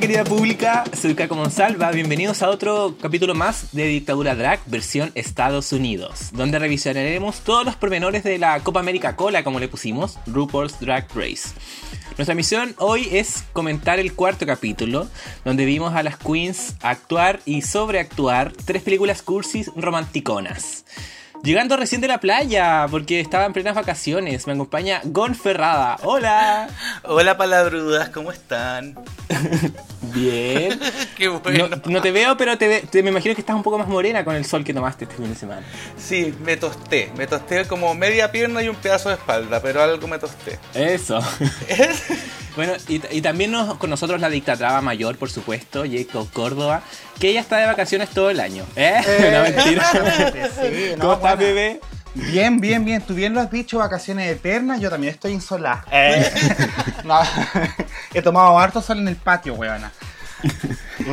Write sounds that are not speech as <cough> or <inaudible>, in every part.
Querida pública, soy Caco Monsalva, bienvenidos a otro capítulo más de Dictadura Drag versión Estados Unidos, donde revisaremos todos los pormenores de la Copa América Cola, como le pusimos, RuPaul's Drag Race. Nuestra misión hoy es comentar el cuarto capítulo, donde vimos a las queens actuar y sobreactuar tres películas cursis romanticonas. Llegando recién de la playa, porque estaba en plenas vacaciones, me acompaña Gon Ferrada. ¡Hola! Hola palabrudas, ¿cómo están? <laughs> Bien. <laughs> Qué bueno. No, no te veo, pero te, ve- te- me imagino que estás un poco más morena con el sol que tomaste este fin de semana. Sí, me tosté. Me tosté como media pierna y un pedazo de espalda, pero algo me tosté. Eso. <laughs> bueno, y, y también nos- con nosotros la dictatrava mayor, por supuesto, Jacob Córdoba, que ella está de vacaciones todo el año. ¿Eh? no, mentira. Sí, no, ¿Cómo estás, bebé? Bien, bien, bien. Tú bien lo has dicho, vacaciones eternas. Yo también estoy insolada. <laughs> No, he tomado harto sol en el patio, weona.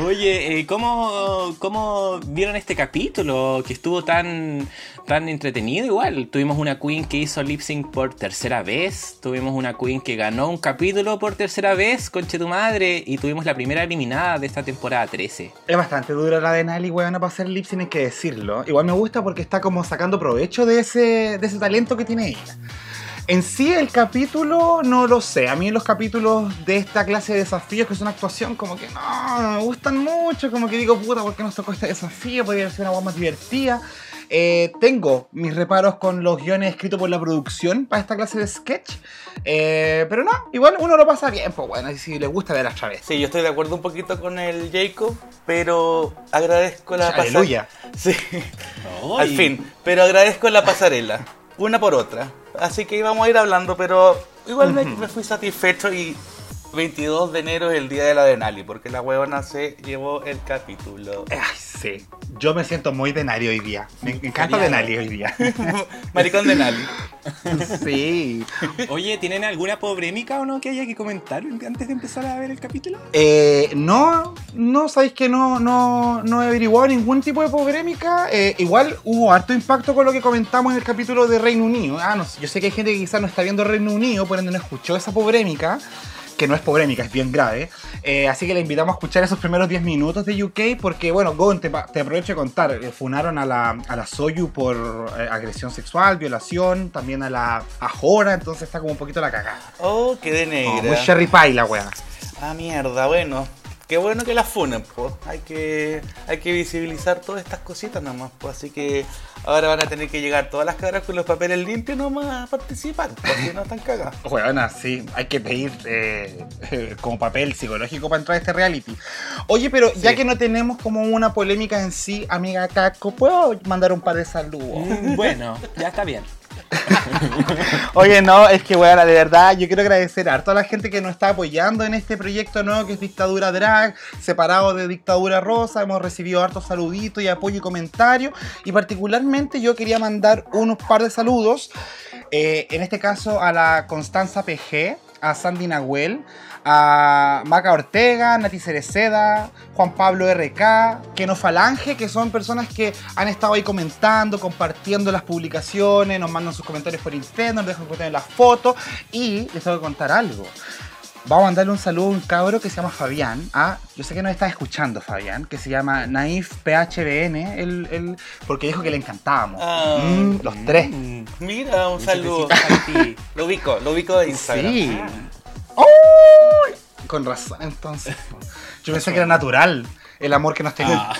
Oye, eh, ¿cómo, ¿cómo vieron este capítulo que estuvo tan, tan entretenido? Igual, tuvimos una queen que hizo lip sync por tercera vez, tuvimos una queen que ganó un capítulo por tercera vez, conche tu madre, y tuvimos la primera eliminada de esta temporada 13. Es bastante dura la de Nali, weona, para hacer lip sync, hay que decirlo. Igual me gusta porque está como sacando provecho de ese, de ese talento que tiene ella. En sí, el capítulo no lo sé. A mí los capítulos de esta clase de desafíos, que es una actuación, como que no, no me gustan mucho. Como que digo, puta, ¿por qué nos tocó este desafío? Podría ser una voz más divertida. Eh, tengo mis reparos con los guiones escritos por la producción para esta clase de sketch. Eh, pero no, igual uno lo pasa bien, pues bueno, y si le gusta ver otra vez. Sí, yo estoy de acuerdo un poquito con el Jacob, pero agradezco la pasarela. Aleluya. Sí, Ay. al fin. Pero agradezco la pasarela, una por otra. Así que íbamos a ir hablando, pero igual me, me fui satisfecho y 22 de enero es el día de la Denali, porque la huevona se llevó el capítulo. Ay, sí. Yo me siento muy Denali hoy día. Me encanta. Denali hoy día. <laughs> Maricón Denali. sí. Oye, ¿tienen alguna polémica o no que haya que comentar antes de empezar a ver el capítulo? Eh, no, no, sabéis que no, no, no he averiguado ningún tipo de polémica. Eh, igual hubo harto impacto con lo que comentamos en el capítulo de Reino Unido. Ah, no sé, yo sé que hay gente que quizás no está viendo Reino Unido, por ende no escuchó esa polémica. Que no es polémica, es bien grave. Eh, así que le invitamos a escuchar esos primeros 10 minutos de UK. Porque, bueno, Gon, te, aprovecho de contar. eh, funaron a la, a la Soyu por eh, agresión sexual, violación. También a la a Jora. Entonces está como un poquito la cagada. Oh, quedé No, negra. muy Sherry Pie la wea. Ah, mierda, bueno. Qué bueno que la funen, pues. Hay que, hay que visibilizar todas estas cositas nomás, pues. Así que ahora van a tener que llegar todas las caras con los papeles limpios nomás a participar, si no están cagadas. <laughs> Bueno, sí, hay que pedir eh, como papel psicológico para entrar a este reality. Oye, pero ya que no tenemos como una polémica en sí, amiga Caco, ¿puedo mandar un par de saludos? Mm, bueno, ya está bien. <laughs> Oye, no, es que, bueno, de verdad, yo quiero agradecer a toda la gente que nos está apoyando en este proyecto nuevo que es Dictadura Drag, separado de Dictadura Rosa. Hemos recibido hartos saluditos y apoyo y comentarios. Y particularmente yo quería mandar unos par de saludos. eh, en este caso a la Constanza PG, a Sandy Nahuel, a Maca Ortega, Nati Cereceda, Juan Pablo RK, Keno Falange, que son personas que han estado ahí comentando, compartiendo las publicaciones, nos mandan sus comentarios por interno, nos dejan comentarios en las fotos y les tengo que contar algo. Vamos a mandarle un saludo a un cabro que se llama Fabián. Ah, yo sé que nos está escuchando Fabián, que se llama Naif PHBN, el, el- porque dijo que le encantábamos. Ah. Mm, los tres. Mm, Mira, un saludo. para ti. Lo ubico, lo ubico de Instagram. Sí. ¡Uy! Con razón, entonces. Yo pensé que era natural el amor que nos tenía. Ah.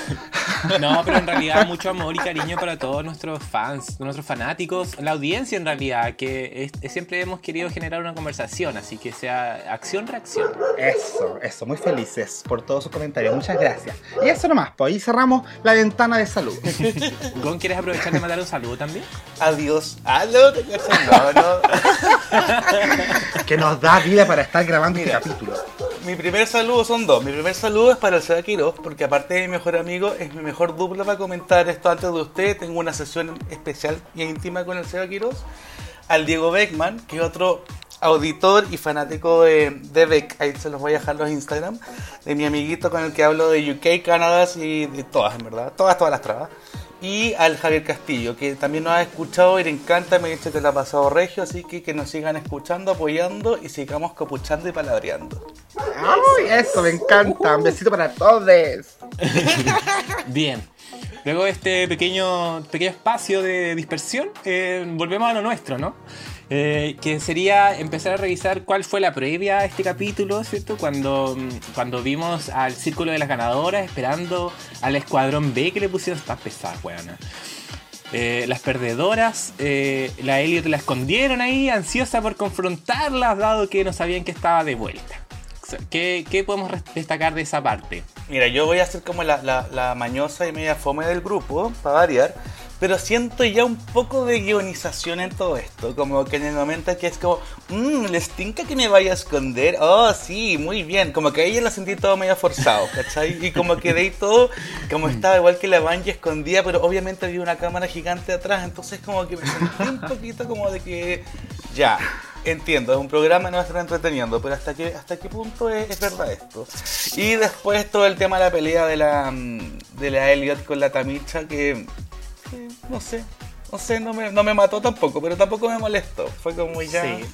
No, pero en realidad mucho amor y cariño para todos nuestros fans, nuestros fanáticos, la audiencia en realidad, que es- es- siempre hemos querido generar una conversación, así que sea acción-reacción. Eso, eso, muy felices por todos sus comentarios. Muchas gracias. Y eso nomás, pues ahí cerramos la ventana de salud. <laughs> Gon, ¿quieres aprovechar de mandar un saludo también? Adiós. Aló, te cachas? No, no. <laughs> que nos da vida para estar grabando Mira. este capítulo. Mi primer saludo son dos. Mi primer saludo es para el Seba Quiroz, porque aparte de mi mejor amigo, es mi mejor dupla para comentar esto antes de usted. Tengo una sesión especial y íntima con el Seba Quiroz. Al Diego Beckman, que es otro auditor y fanático de, de Beck, ahí se los voy a dejar los Instagram, de mi amiguito con el que hablo de UK, Canadá y de todas, en verdad, todas, todas las trabas. Y al Javier Castillo, que también nos ha escuchado y le encanta, me ha dicho que le ha pasado regio, así que que nos sigan escuchando, apoyando y sigamos copuchando y palabreando. ¡Ay, eso me encanta! Un besito para todos. <laughs> Bien. Luego de este pequeño, pequeño espacio de dispersión, eh, volvemos a lo nuestro, ¿no? Eh, que sería empezar a revisar cuál fue la previa a este capítulo, ¿cierto? Cuando, mm, cuando vimos al círculo de las ganadoras esperando al escuadrón B que le pusieron estas pesadas, weona. Eh, las perdedoras, eh, la Elliot la escondieron ahí, ansiosa por confrontarlas, dado que no sabían que estaba de vuelta. ¿Qué, qué podemos destacar de esa parte? Mira, yo voy a ser como la, la- la mañosa y media fome del grupo, para variar, pero siento ya un poco de guionización en todo esto, como que en el momento que es como, mmm, les tinca que me vaya a esconder, oh sí, muy bien, como que ahí ya lo sentí todo medio forzado, <laughs> ¿cachai? Y como que de ahí todo, como estaba igual que la Bungie escondida, pero obviamente había una cámara gigante atrás, entonces como que me sentí un poquito como de que, ya, Entiendo, es un programa, no va a estar entreteniendo, pero ¿hasta qué, hasta qué punto es, es verdad esto? Y después todo el tema de la pelea de la, mm, de la Elliot con la Tamicha, que, que no sé, no sé, no me, no me mató tampoco, pero tampoco me molestó. Fue como ya... Sí.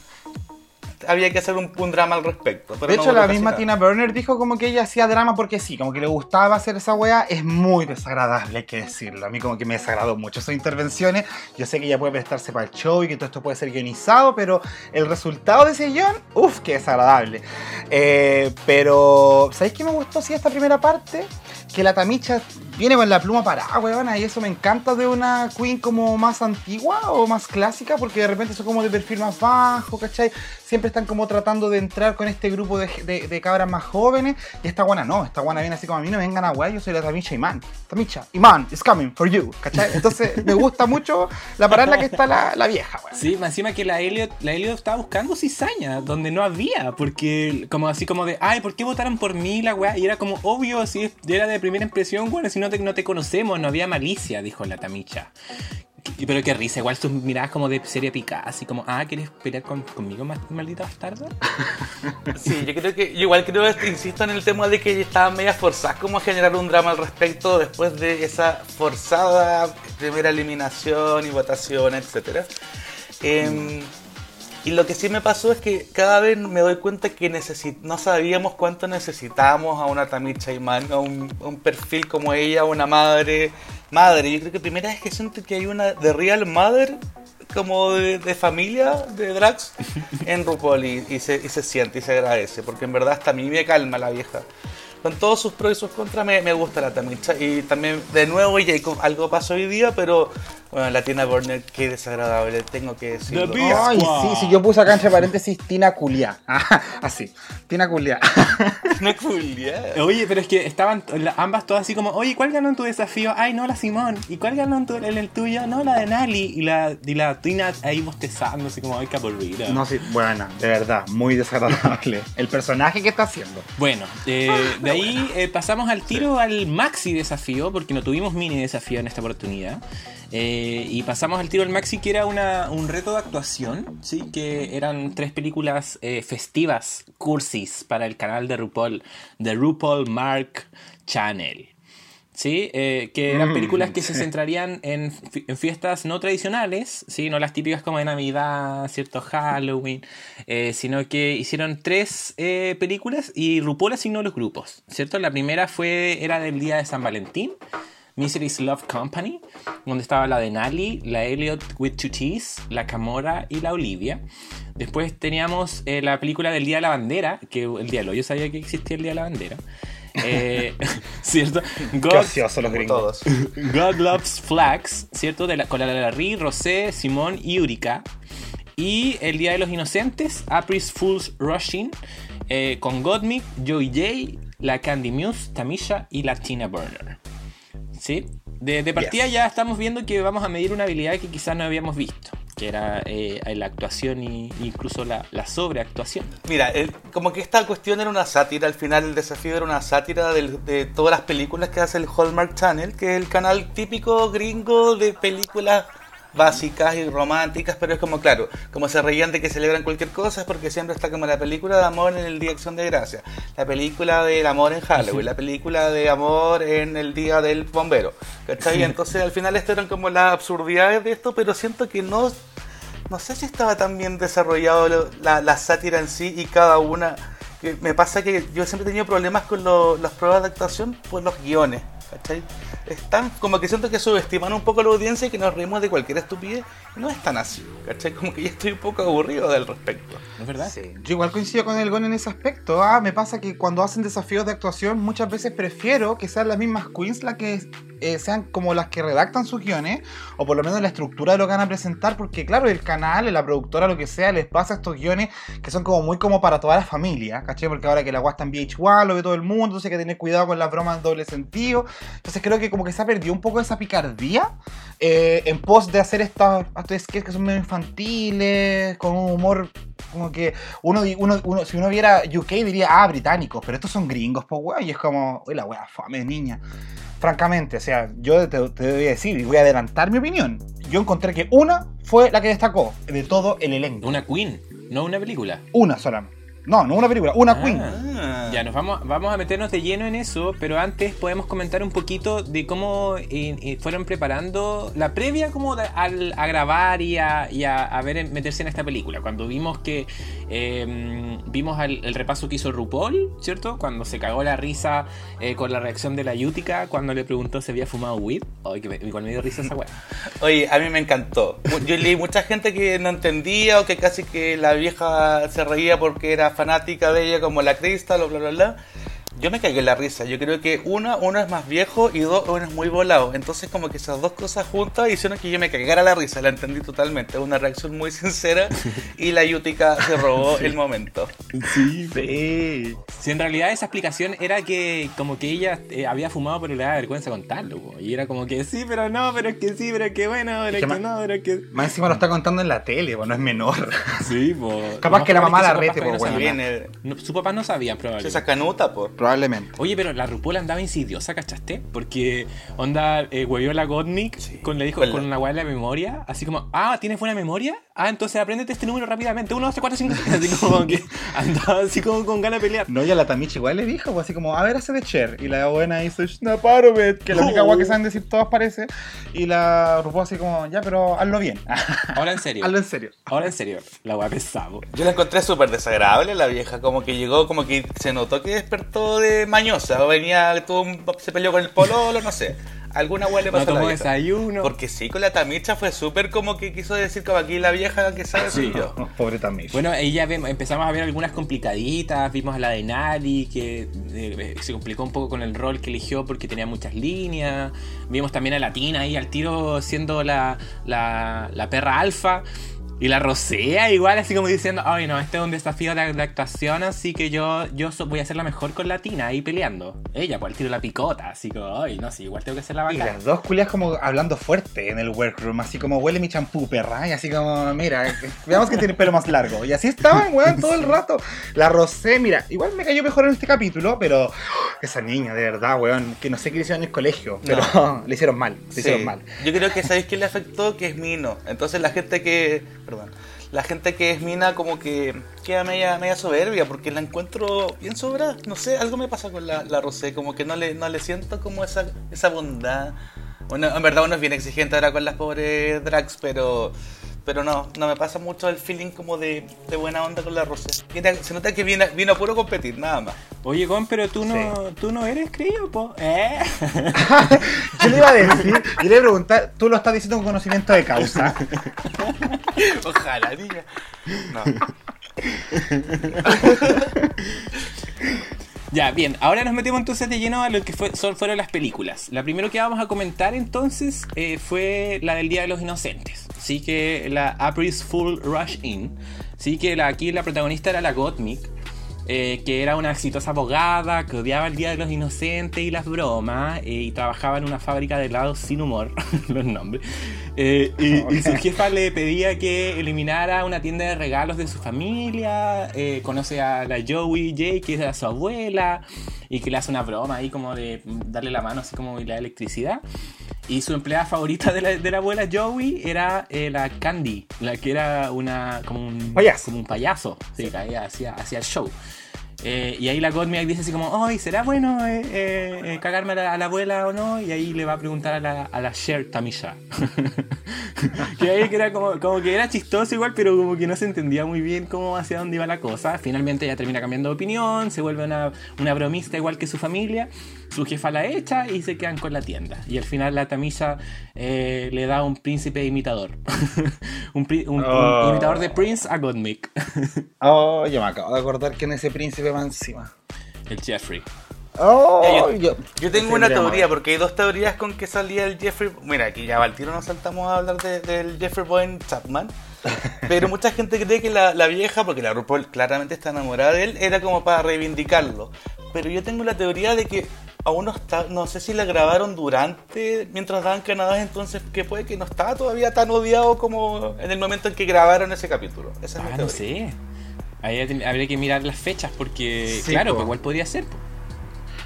Había que hacer un, un drama al respecto. pero De no hecho, la misma nada. Tina Burner dijo como que ella hacía drama porque sí, como que le gustaba hacer esa wea. Es muy desagradable, hay que decirlo. A mí como que me desagradó mucho sus intervenciones. Yo sé que ella puede prestarse para el show y que todo esto puede ser guionizado, pero el resultado de ese guion, uff, qué desagradable. Eh, pero, ¿sabéis qué me gustó sí esta primera parte? Que la Tamicha viene con la pluma parada, weona, y eso me encanta de una queen como más antigua o más clásica, porque de repente son como de perfil más bajo, ¿cachai? Siempre están como tratando de entrar con este grupo de, de- de cabras más jóvenes, y esta guana no, esta guana viene así como a mí no me vengan a weá, yo soy la Tamicha Iman. Tamicha, Iman, is coming for you, ¿cachai? Entonces <laughs> me gusta mucho la parada en la que está la, la vieja, weón. Sí, más encima que la Elliot, la Elliot estaba buscando cizaña, donde no había, porque como así como de, ay, ¿por qué votaron por mí la weá? Y era como obvio, así es- era de primera impresión, bueno, si no te, no te conocemos, no había malicia, dijo la Tamicha. Pero qué risa, igual sus miradas como de serie picada, así como, ah, ¿quieres pelear con- conmigo, ma- maldita bastarda? <laughs> Sí, yo creo que, igual creo, este, insisto en el tema de que estaban medias forzadas como a generar un drama al respecto después de esa forzada primera eliminación y votación, etcétera. Em, y lo que sí me pasó es que cada vez me doy cuenta que no sabíamos cuánto necesitábamos a una Tamicha Iman, a un, a un perfil como ella, una madre. Madre, yo creo que primera vez que siento que hay una de Real Mother como de, de familia de Drax <laughs> en RuPaul y, y se, y se siente y se agradece, porque en verdad hasta a mí me calma la vieja. Con todos sus pros y sus contras me, me gusta la Tamicha y también de nuevo ella algo pasó hoy día, pero bueno, la Tina Burner qué desagradable, tengo que decirlo. Ay, sí, sí, yo puse acá entre paréntesis Tina Culia. <laughs> Ah, así, Tina Culia. <laughs> Una culia. Oye, pero es que estaban ambas todas así como, oye, ¿cuál ganó en tu desafío? Ay, no, la Simón. ¿Y cuál ganó en, tu- en el tuyo? No, la de Nali. Y la, y la Tina ahí bostezando, así como, ay, qué aburrida. No, sí, buena, de verdad, muy desagradable. El personaje que está haciendo. Bueno, eh, <laughs> de ahí eh, pasamos al tiro al maxi desafío, porque no tuvimos mini desafío en esta oportunidad. Eh, y pasamos al tiro al maxi, que era una, un reto de actuación, ¿sí? que eran tres películas eh, festivas, cursis, para el canal de RuPaul, de RuPaul Mark Channel. ¿Sí? Eh, que eran Mm, películas que se centrarían en, en fiestas no tradicionales, ¿sí? no las típicas como de Navidad, cierto Halloween, eh, sino que hicieron tres eh, películas y RuPaul asignó los grupos, ¿cierto? La primera fue, era del día de San Valentín, Misery's Love Company, donde estaba la de Nali, la Elliot with Two T's, la Camora y la Olivia. Después teníamos la película del Día de la Bandera, que el día de yo sabía que existía el Día de la Bandera. Eh, <laughs> ¿Cierto? Qué God, los gringos. todos. <laughs> God Loves Flags, ¿cierto? De la, con la Larry, Rosé, Simón y Urika. Y el Día de los Inocentes, April's Fool's Rushing, eh, con Godmick, Joey J, la Candy Muse, Tamisha y la Tina Burner. ¿Sí? De, de partida Yes. ya estamos viendo que vamos a medir una habilidad que quizás no habíamos visto, que era eh, la actuación e incluso la, la sobreactuación. Mira, el- como que esta cuestión era una sátira, al final el desafío era una sátira del- de todas las películas que hace el Hallmark Channel, que es el canal típico gringo de películas básicas y románticas, pero es como, claro, como se reían de que celebran cualquier cosa, es porque siempre está como la película de amor en el Día de Acción de Gracia, la película del amor en Halloween, la película de amor en el Día del Bombero, ¿cachai? Entonces al final esto eran como las absurdidades de esto, pero siento que no, no sé si estaba tan bien desarrollado la, sátira en sí y cada una... que Me pasa que yo siempre he tenido problemas con las pruebas de actuación por los guiones, ¿cachai? Están como que siento que subestiman un poco a la audiencia y que nos reímos de cualquier estupidez. No es tan así, ¿cachai? Como que ya estoy un poco aburrido del respecto. ¿Es verdad? Yo igual coincido con el Gon en ese aspecto. Ah, me pasa que cuando hacen desafíos de actuación, muchas veces prefiero que sean las mismas queens las que eh, sean como las que redactan sus guiones, o por lo menos la estructura de lo que van a presentar, porque claro, el canal, la productora, lo que sea, les pasa estos guiones que son como muy como para toda la familia, ¿cachai? Porque ahora que la guasta en VH1 lo ve todo el mundo, entonces hay que tener cuidado con las bromas en doble sentido. Entonces creo que como que se ha perdido un poco esa picardía eh, en pos de hacer estas sketches que son medio infantiles, con un humor como que uno, di- uno, uno- si uno viera UK diría, ah, británicos, pero estos son gringos, pues weón, y es como, uy, la wea fame niña. Francamente, o sea, yo te, te voy a decir y voy a adelantar mi opinión. Yo encontré que una fue la que destacó de todo el elenco. Una Queen, no una película. Una sola. No, no una película, una Ah. queen. Ya, nos vamos, vamos a meternos de lleno en eso, pero antes podemos comentar un poquito de cómo eh, eh, fueron preparando la previa como de- al, a grabar y, a, y a- a ver meterse en esta película. Cuando vimos que eh, vimos al- el repaso que hizo RuPaul, ¿cierto? Cuando se cagó la risa eh, con la reacción de la Yutica cuando le preguntó si había fumado weed. Ay, que me, igual me dio risa esa weá. <laughs> Oye, a mí me encantó. Yo leí mucha gente que no entendía o que casi que la vieja se reía porque era fanática de ella como la Crystal o bla bla bla. Yo me cagué en la risa. Yo creo que uno, uno es más viejo y dos, uno es muy volado. Entonces como que esas dos cosas juntas hicieron que yo me cagara la risa. La entendí totalmente. Una reacción muy <laughs> sincera y la Yutica se robó el momento. Sí, Sí. Si en realidad esa explicación era que como que ella eh, había fumado pero le daba vergüenza contarlo. po. Y era como que sí, pero no, pero es que sí, pero es que bueno, pero es que no, pero es que... Más encima lo está contando en la tele, pues no es menor. Sí, po. Capaz que la mamá la rete, que su papá po, no bueno. sabía. probablemente. esa canuta, pues. Probablemente. Oye, pero la RuPaul andaba insidiosa, ¿cachaste? Porque onda eh, huevió la Godnick Sí. con, le dijo, Con una weá de la memoria, así como, ah, ¿tienes buena memoria? Ah, entonces apréndete este número rápidamente, 1, 2, 3, 4, 5, 6, así como que andaba así como con ganas de pelear. No, y a la Tamichi igual le dijo, pues así como, a ver, hace de Cher. Y la buena hizo Schnaparovet, que es la única Oh. guay que saben decir todas parece. Y la RuPaul así como, ya, pero hazlo bien. <laughs> Ahora en serio. hazlo en serio. Ahora en serio, la weá pesado. Yo la encontré súper desagradable la vieja, como que llegó, como que se notó que despertó de mañosa, o venía, tuvo un- se peleó con el pololo, no sé. Alguna hueá le No pasó a la tomó vieja. desayuno. Porque sí, con la tamicha fue súper como que quiso decir como aquí la vieja que sabe Sí. yo. <laughs> Pobre Tamichi. Bueno, ahí ya vemos- empezamos a ver algunas complicaditas, vimos a la de Nali, que eh, se complicó un poco con el rol que eligió porque tenía muchas líneas, vimos también a Latina ahí al tiro siendo la, la, la perra alfa, y la rosea igual así como diciendo, ay no, este es un desafío de, de actuación, así que yo, yo so- voy a ser la mejor con Latina ahí peleando. Ella, pues al tiro la picota, así como, ay no, sí, igual tengo que ser la Y bacana. las dos culias como hablando fuerte en el workroom, así como huele mi champú, perra, y así como, mira, <laughs> veamos que tiene pelo más largo. Y así estaban, <laughs> weón, todo el rato. La Rosé, mira, igual me cayó mejor en este capítulo, pero <gasps> esa niña, de verdad, weón, que no sé qué le hicieron en el colegio, pero <laughs> le hicieron mal, le Sí. hicieron mal. Yo creo que sabéis que le afectó que es Mino. Entonces la gente que. Perdón. La gente que es Mina como que queda media, media soberbia porque la encuentro bien sobrada. No sé, algo me pasa con la, la Rosé, como que no le, no le siento como esa, esa bondad. Bueno, en verdad uno es bien exigente ahora con las pobres drags, pero pero no, no me pasa mucho el feeling como de, de buena onda con la Rosé. Viene- se nota que vino, vino a puro competir, nada más. Oye, Gon, pero tú no, tú no eres creído, po. ¿Eh? <laughs> Yo le iba a decir, y le iba a preguntar, tú lo estás diciendo con conocimiento de causa. <laughs> Ojalá, diga. No. <laughs> Ya, bien, ahora nos metemos entonces de lleno a lo que fue, son, fueron las películas. La primera que vamos a comentar entonces eh, fue la del Día de los Inocentes. Así que la April's Full Rush In. Así que la, aquí la protagonista era la Gottmik, eh, que era una exitosa abogada que odiaba el Día de los Inocentes y las bromas, eh, y trabajaba en una fábrica de helados sin humor, <laughs> los nombres. Eh, y, <laughs> y su jefa le pedía que eliminara una tienda de regalos de su familia, eh, conoce a la Joey J, que era su abuela, y que le hace una broma ahí como de darle la mano así como y le da electricidad. Y su empleada favorita de la, de la abuela Joey era eh, la Candy, la que era una como un Payaso. como un payaso, sí, que ella hacía, hacía el show. Eh, y ahí la Godmik dice así como, ay, ¿será bueno eh, eh, eh, cagarme a la, a la abuela o no? Y ahí le va a preguntar a la, a la Cher Tamisha. <laughs> que ahí que era como, como que era chistoso igual, pero como que no se entendía muy bien cómo hacia dónde iba la cosa. Finalmente ella termina cambiando de opinión, se vuelve una, una bromista igual que su familia, su jefa la echa y se quedan con la tienda. Y al final la Tamisha eh, le da un príncipe imitador. <laughs> un, un- un Oh. imitador de Prince a Godmik. <laughs> Oh, yo me acabo de acordar quién es ese príncipe más encima. el Jeffrey. Oh, Ya, yo, yo, yo tengo una teoría, porque hay dos teorías con que salía el Jeffrey. Mira, aquí ya al tiro nos saltamos a hablar de- del Jeffrey Bowen Chapman. <laughs> Pero mucha gente cree que la, la vieja, porque la RuPaul claramente está enamorada de él, era como para reivindicarlo. Pero yo tengo la teoría de que aún no está, no sé si la grabaron durante, mientras daban Canadá, entonces que puede que no estaba todavía tan odiado como en el momento en que grabaron ese capítulo. Esa es mi Ah, no teoría. sé. Ahí habría- habría que mirar las fechas porque, Sí, claro, po. pues igual podría ser. po.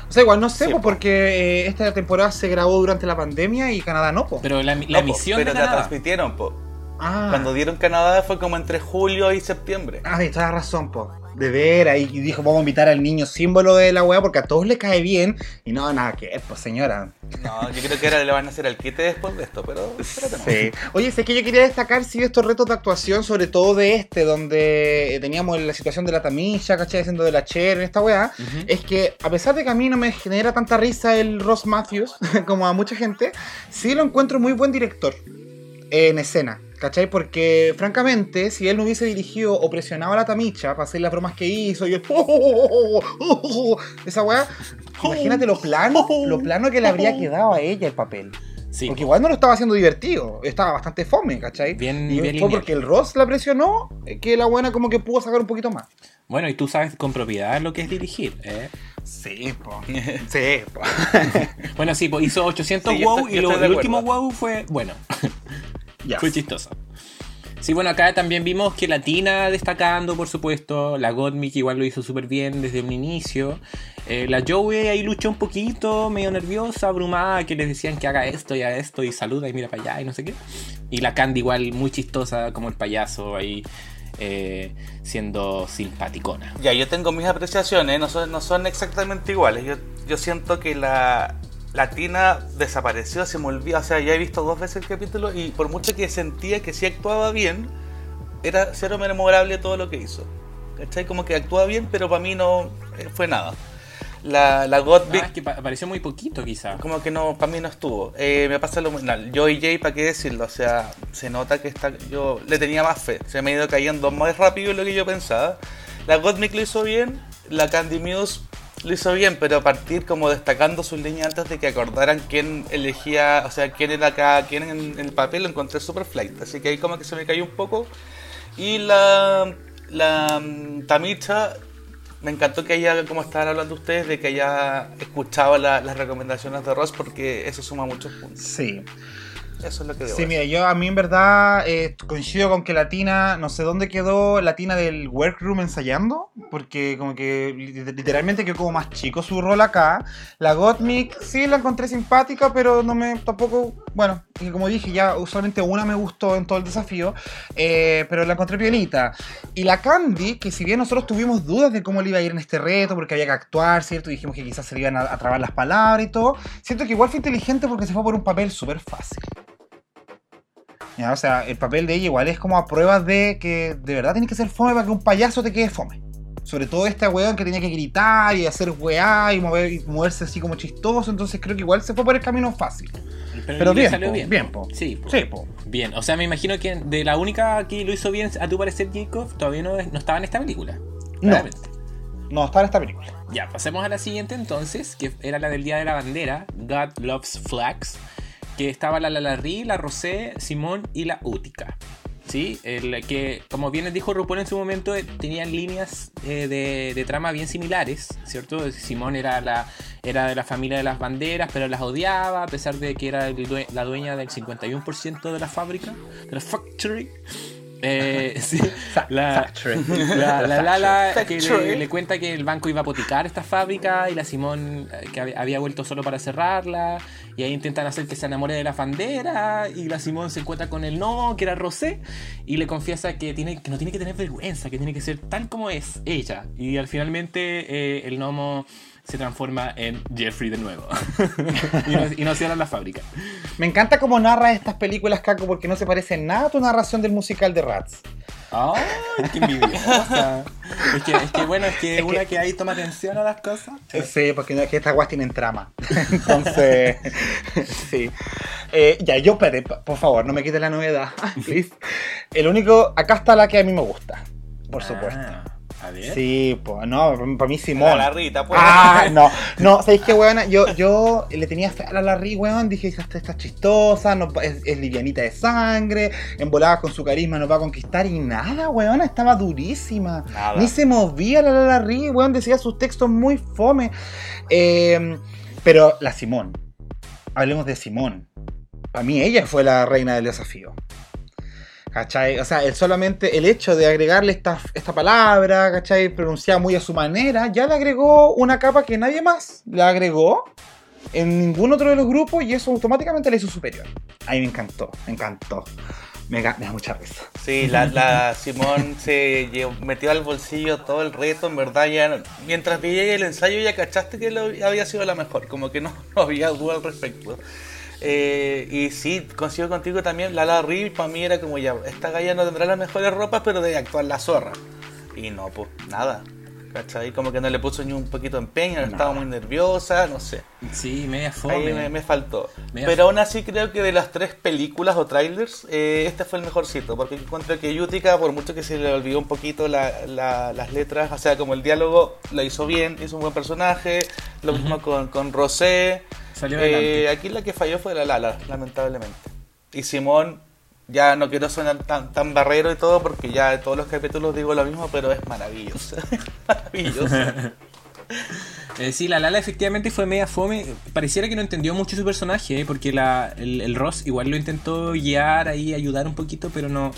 O sea, igual no sé, Sí, po, po. porque eh, esta temporada se grabó durante la pandemia y Canadá no, po. Pero la, la No, po, emisión pero de la transmitieron, po. ah, Cuando dieron Canadá fue como entre julio y septiembre. ah, sí, toda la razón, po. De ver ahí y dijo, vamos a invitar al niño símbolo de la weá porque a todos le cae bien. Y no, nada que pues señora. No, yo creo que ahora le van a hacer al quite después de esto, pero espérate. Sí. Oye, sé que yo quería destacar, sí, estos retos de actuación, sobre todo de este, donde eh, teníamos la situación de la Tamisha, ¿cachai? Haciendo de la Cher en esta weá. Ujú. Es que, a pesar de que a mí no me genera tanta risa el Ross Matthews, <laughs> como a mucha gente, sí lo encuentro muy buen director en escena. ¿Cachai? Porque, francamente, si él no hubiese dirigido o presionado a la Tamicha para hacer las bromas que hizo y el... <laughs> Esa weá, imagínate lo plano, lo plano que le habría quedado a ella el papel. Sí, Porque po. igual no lo estaba haciendo divertido, estaba bastante fome, ¿cachai? Bien- y bien fue porque el Ross la presionó eh, que la buena como que pudo sacar un poquito más. Bueno, y tú sabes con propiedad lo que es dirigir. ¿eh? Sí, po. <laughs> Sí, po. Bueno, sí, pues hizo 800 Sí, wow estoy- y lo- el último acuerdo. wow fue bueno. Fue chistoso. Sí, bueno, acá también vimos que la Tina destacando, por supuesto. La Godmik igual lo hizo súper bien desde un inicio. Eh, la Joey ahí luchó un poquito, medio nerviosa, abrumada, que les decían que haga esto y haga esto y saluda y mira para allá y no sé qué. Y la Candy igual muy chistosa, como el payaso ahí eh, siendo simpaticona. Ya, yo tengo mis apreciaciones, no son, no son exactamente iguales. Yo, yo siento que la, la Tina desapareció, se me olvidó. O sea, ya he visto dos veces el capítulo y por mucho que sentía que sí actuaba bien, era cero memorable todo lo que hizo. ¿Cachai? Como que actúa bien, pero para mí no eh, fue nada. La, la Ah, es que pa- apareció muy poquito quizá. como que no, para mí no estuvo. Eh, me pasa lo mismo. Yo y Jay, ¿para qué decirlo? O sea, se nota que está, yo le tenía más fe. Se me ha ido cayendo más rápido de lo que yo pensaba. La Godmik lo hizo bien, la Candy Muse lo hizo bien, pero a partir como destacando sus líneas antes de que acordaran quién elegía, o sea, quién era cada quien en el papel, lo encontré super flight. Así que ahí como que se me cayó un poco. Y la, la mm, Tamicha, me encantó que haya, como estaban hablando ustedes, de que haya escuchado la- las recomendaciones de Ross porque eso suma muchos puntos. Sí. Eso es lo que debo Sí, mira, yo a mí en verdad eh, coincido con que la Tina, no sé dónde quedó la Tina del workroom ensayando, porque como que li- literalmente quedó como más chico su rol acá. La Gottmik sí la encontré simpática, pero no me tampoco, bueno, y como dije, ya usualmente una me gustó en todo el desafío, eh, pero la encontré piolita. Y la Candy, que si bien nosotros tuvimos dudas de cómo le iba a ir en este reto, porque había que actuar, ¿cierto? Dijimos que quizás se le iban a, a trabar las palabras y todo, siento que igual fue inteligente porque se fue por un papel súper fácil. Ya, o sea, el papel de ella igual es como a pruebas de que de verdad tiene que ser fome para que un payaso te quede fome. Sobre todo este weón que tenía que gritar y hacer weá y, mover, y moverse así como chistoso. Entonces creo que igual se fue por el camino fácil. Pero bien, salió po, bien. bien, po. Sí, po. Sí, po. Bien, o sea, me imagino que de la única que lo hizo bien, a tu parecer, Jacob, todavía no, no estaba en esta película. No. No, está en esta película. Ya, pasemos a la siguiente entonces, que era la del Día de la Bandera, God Loves Flags, que estaba la Lalarri, la Rosé, Simón y la Útica. ¿Sí? El que, como bien les dijo RuPaul en su momento, tenían líneas eh, de, de trama bien similares, ¿cierto? Simón era, la, era de la familia de las banderas, pero las odiaba, a pesar de que era la dueña del 51% de la fábrica, de la factory. Eh, <laughs> sí, la, la, <laughs> la Lala que le, le cuenta que el banco iba a poticar esta fábrica y la Simón eh, que hab- había vuelto solo para cerrarla y ahí intentan hacer que se enamore de la fandera y la Simón se encuentra con el no que era Rosé y le confiesa que, tiene, que no tiene que tener vergüenza, que tiene que ser tal como es ella. Y al finalmente eh, el gnomo se transforma en Jeffrey de nuevo <laughs> <laughs> y, no, y no cierran la fábrica. Me encanta cómo narra estas películas, Caco, porque no se parece en nada a tu narración del musical de Rats. ¡Ay, qué envidiosa! es, que, es que bueno, es que Es una que- que ahí toma atención a las cosas. Sí, porque no es que estas guas tienen trama. <laughs> Entonces, sí. Eh, ya, yo, espere, p- por favor, no me quite la novedad, please. El único, acá está la que a mí me gusta, por supuesto. A ver. Sí, pues no, para mí Simón. La Rita, pues. Ah, no, <laughs> no, ¿sabéis qué, weón? Yo, yo le tenía fe a la Larry, weón. Dije, esta está chistosa, no, es, es livianita de sangre, embolada con su carisma, nos va a conquistar. Y nada, weón, estaba durísima. Nada. Ni se movía la Larry, weón. Decía sus textos muy fome. Eh, pero la Simón, hablemos de Simón. Para mí, ella fue la reina del desafío. ¿Cachai? O sea, el solamente el hecho de agregarle esta, esta palabra, ¿cachai? Pronunciada muy a su manera, ya le agregó una capa que nadie más le agregó en ningún otro de los grupos y eso automáticamente le hizo superior. A mí me encantó, me encantó. Me, me da mucha risa. Sí, la, la Simón se metió al bolsillo todo el reto, en verdad ya mientras veía el ensayo ya cachaste que lo, había sido la mejor, como que no, <laughs> no había duda al respecto. Eh, y sí, consigo contigo también, la La Rib para mí era como ya, esta galla no tendrá las mejores ropas, pero debe actuar la zorra. Y no, pues nada. ¿Cachai? Como que no le puso ni un poquito de empeño, estaba muy nerviosa, no sé. Sí, media fome. Ahí me, me faltó. Media Pero aún así creo que de las tres películas o trailers, eh, este fue el mejorcito. Porque encuentro que Yutica, por mucho que se le olvidó un poquito la- la- las letras, o sea, como el diálogo lo hizo bien, hizo un buen personaje. Lo mismo con, con Rosé. Salió Eh, aquí la que falló fue la Lala, lamentablemente. Y Simón, ya no quiero sonar tan, tan barrero y todo, porque ya en todos los capítulos digo lo mismo, pero es maravilloso. <laughs> maravilloso. <laughs> Eh, sí, la Lala efectivamente fue media fome. Pareciera que no entendió mucho su personaje, eh, porque la, el, el Ross igual lo intentó guiar ahí, ayudar un poquito, pero no,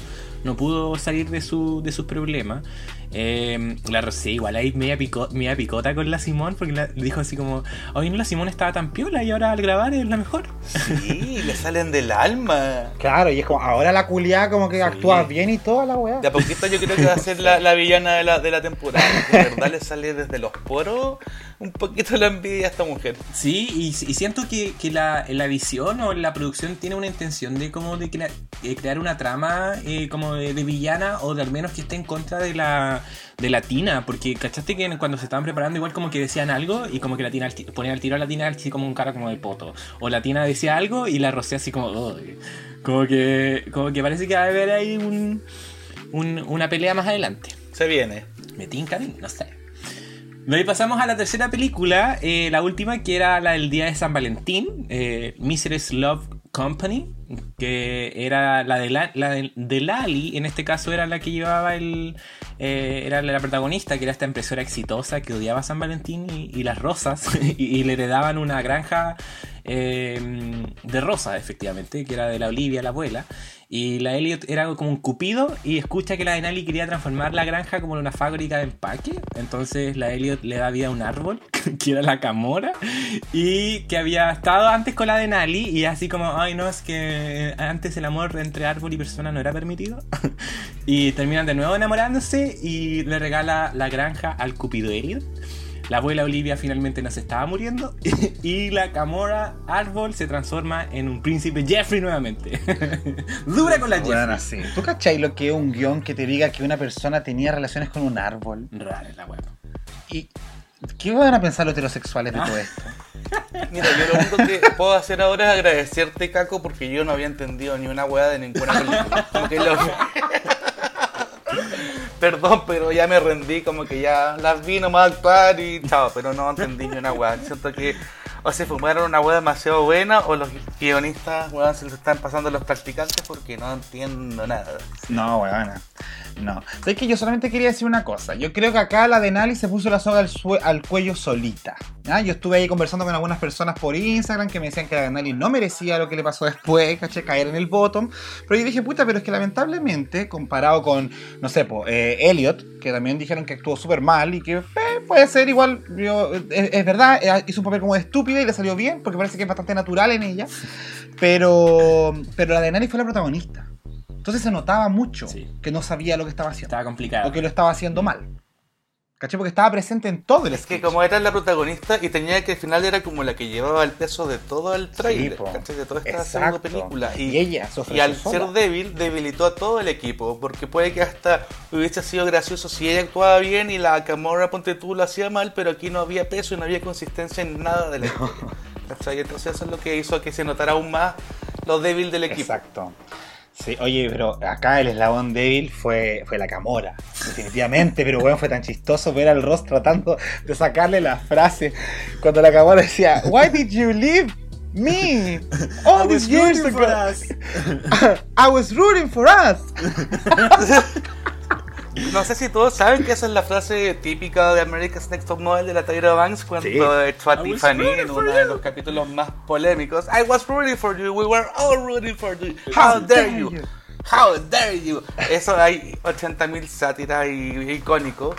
no pudo salir de, su, de sus problemas. Eh, la Rosé igual ahí media, pico- media picota con la Simón, porque la- dijo así como, hoy no la Simón estaba tan piola y ahora al grabar es la mejor. Sí, <laughs> le salen del alma. Claro, y es como, ahora la culiada como que Sí. actúa bien y toda la weá. De a poquito yo creo que va a ser la, la villana de la, de la temporada. De verdad le sale desde los poros un poquito la envidia a esta mujer. Sí, y, y siento que, que la, la visión o la producción tiene una intención de como de, crea- de crear una trama eh, como de, de villana o de al menos que esté en contra de la de la Tina, porque cachaste que cuando se estaban preparando igual como que decían algo y como que la Tina al al tiro a la Tina así como un cara como de poto, o la Tina decía algo y la Rosé así como como que como que parece que va a haber ahí un, un- una pelea más adelante. Se viene. Me tinca no sé. De ahí pasamos a la tercera película, eh, la última, que era la del día de San Valentín, eh, Mistress Love Company, que era la de, la, la de, de Lali, en este caso era la que llevaba el... eh, era la protagonista, que era esta empresora exitosa que odiaba a San Valentín y, las rosas, <laughs> y, le heredaban una granja eh, de rosas, efectivamente, que era de la Olivia, la abuela. Y la Elliot era como un cupido y escucha que la Denali quería transformar la granja como en una fábrica de empaque. Entonces la Elliot le da vida a un árbol, <laughs> que era la Camora, y que había estado antes con la Denali y así como, ay no, es que antes el amor entre árbol y persona no era permitido. <laughs> y terminan de nuevo enamorándose y le regala la granja al cupido Elliot. La abuela Olivia finalmente no se estaba muriendo <laughs> y la Camora árbol se transforma en un príncipe Jeffrey nuevamente. <laughs> Dura con la Jeffrey. Bueno, sí. ¿Tú cachai lo que es un guion que te diga que una persona tenía relaciones con un árbol? Rara es la web. ¿Y qué van a pensar los heterosexuales de todo esto? <laughs> Mira, yo lo único que puedo hacer ahora es agradecerte, Caco, porque yo no había entendido ni una weá de ninguna película. Como que lo- Perdón, pero ya me rendí, como que ya las vi nomás actuar y chao, pero no entendí ni una weá. Siento que o se fumaron una hueá demasiado buena o los guionistas weón, se lo están pasando los practicantes porque no entiendo nada. No, weón. No. Sabes que yo solamente quería decir una cosa. Yo creo que acá la Denali se puso la soga al cuello solita. ¿Ya? Yo estuve ahí conversando con algunas personas por Instagram que me decían que la Denali no merecía lo que le pasó después, ¿caché? Caer en el bottom. Pero yo dije, puta, pero es que lamentablemente, comparado con, no sé, po, eh, Elliot, que también dijeron que actuó súper mal y que eh, puede ser igual, yo, es, es verdad, eh, hizo un papel como de estúpida y le salió bien, porque parece que es bastante natural en ella. Pero, pero la Denali fue la protagonista. Entonces se notaba mucho Sí. que no sabía lo que estaba haciendo. Estaba complicado. O que lo estaba haciendo mal. ¿Caché? Porque estaba presente en todo el Es que sketch. como era la protagonista y tenía que al final era como la que llevaba el peso de todo el trailer, po. ¿cachai? De toda esta pseudo película. Y ella se y al sola. ser débil, debilitó a todo el equipo. Porque puede que hasta hubiese sido gracioso si ella actuaba bien y la Camorra Ponte tú lo hacía mal, pero aquí no había peso y no había consistencia en nada del equipo. ¿Cachai? Entonces eso es lo que hizo que se notara aún más lo débil del equipo. Exacto. Sí, oye, pero acá el eslabón débil fue, fue la Camora, definitivamente, pero bueno, fue tan chistoso ver al Ross tratando de sacarle la frase cuando la Camora decía, Why did you leave me? All these years ago. <laughs> I was rooting for us. <laughs> No sé si todos saben que esa es la frase típica de America's Next Top Model de la Tyra Banks cuando Sí. echó a I was Tiffany rooting en for uno de los capítulos más polémicos. I was rooting for you, we were all rooting for you. How, dare you? How dare you? Eso hay 80.000 sátiras y icónicos.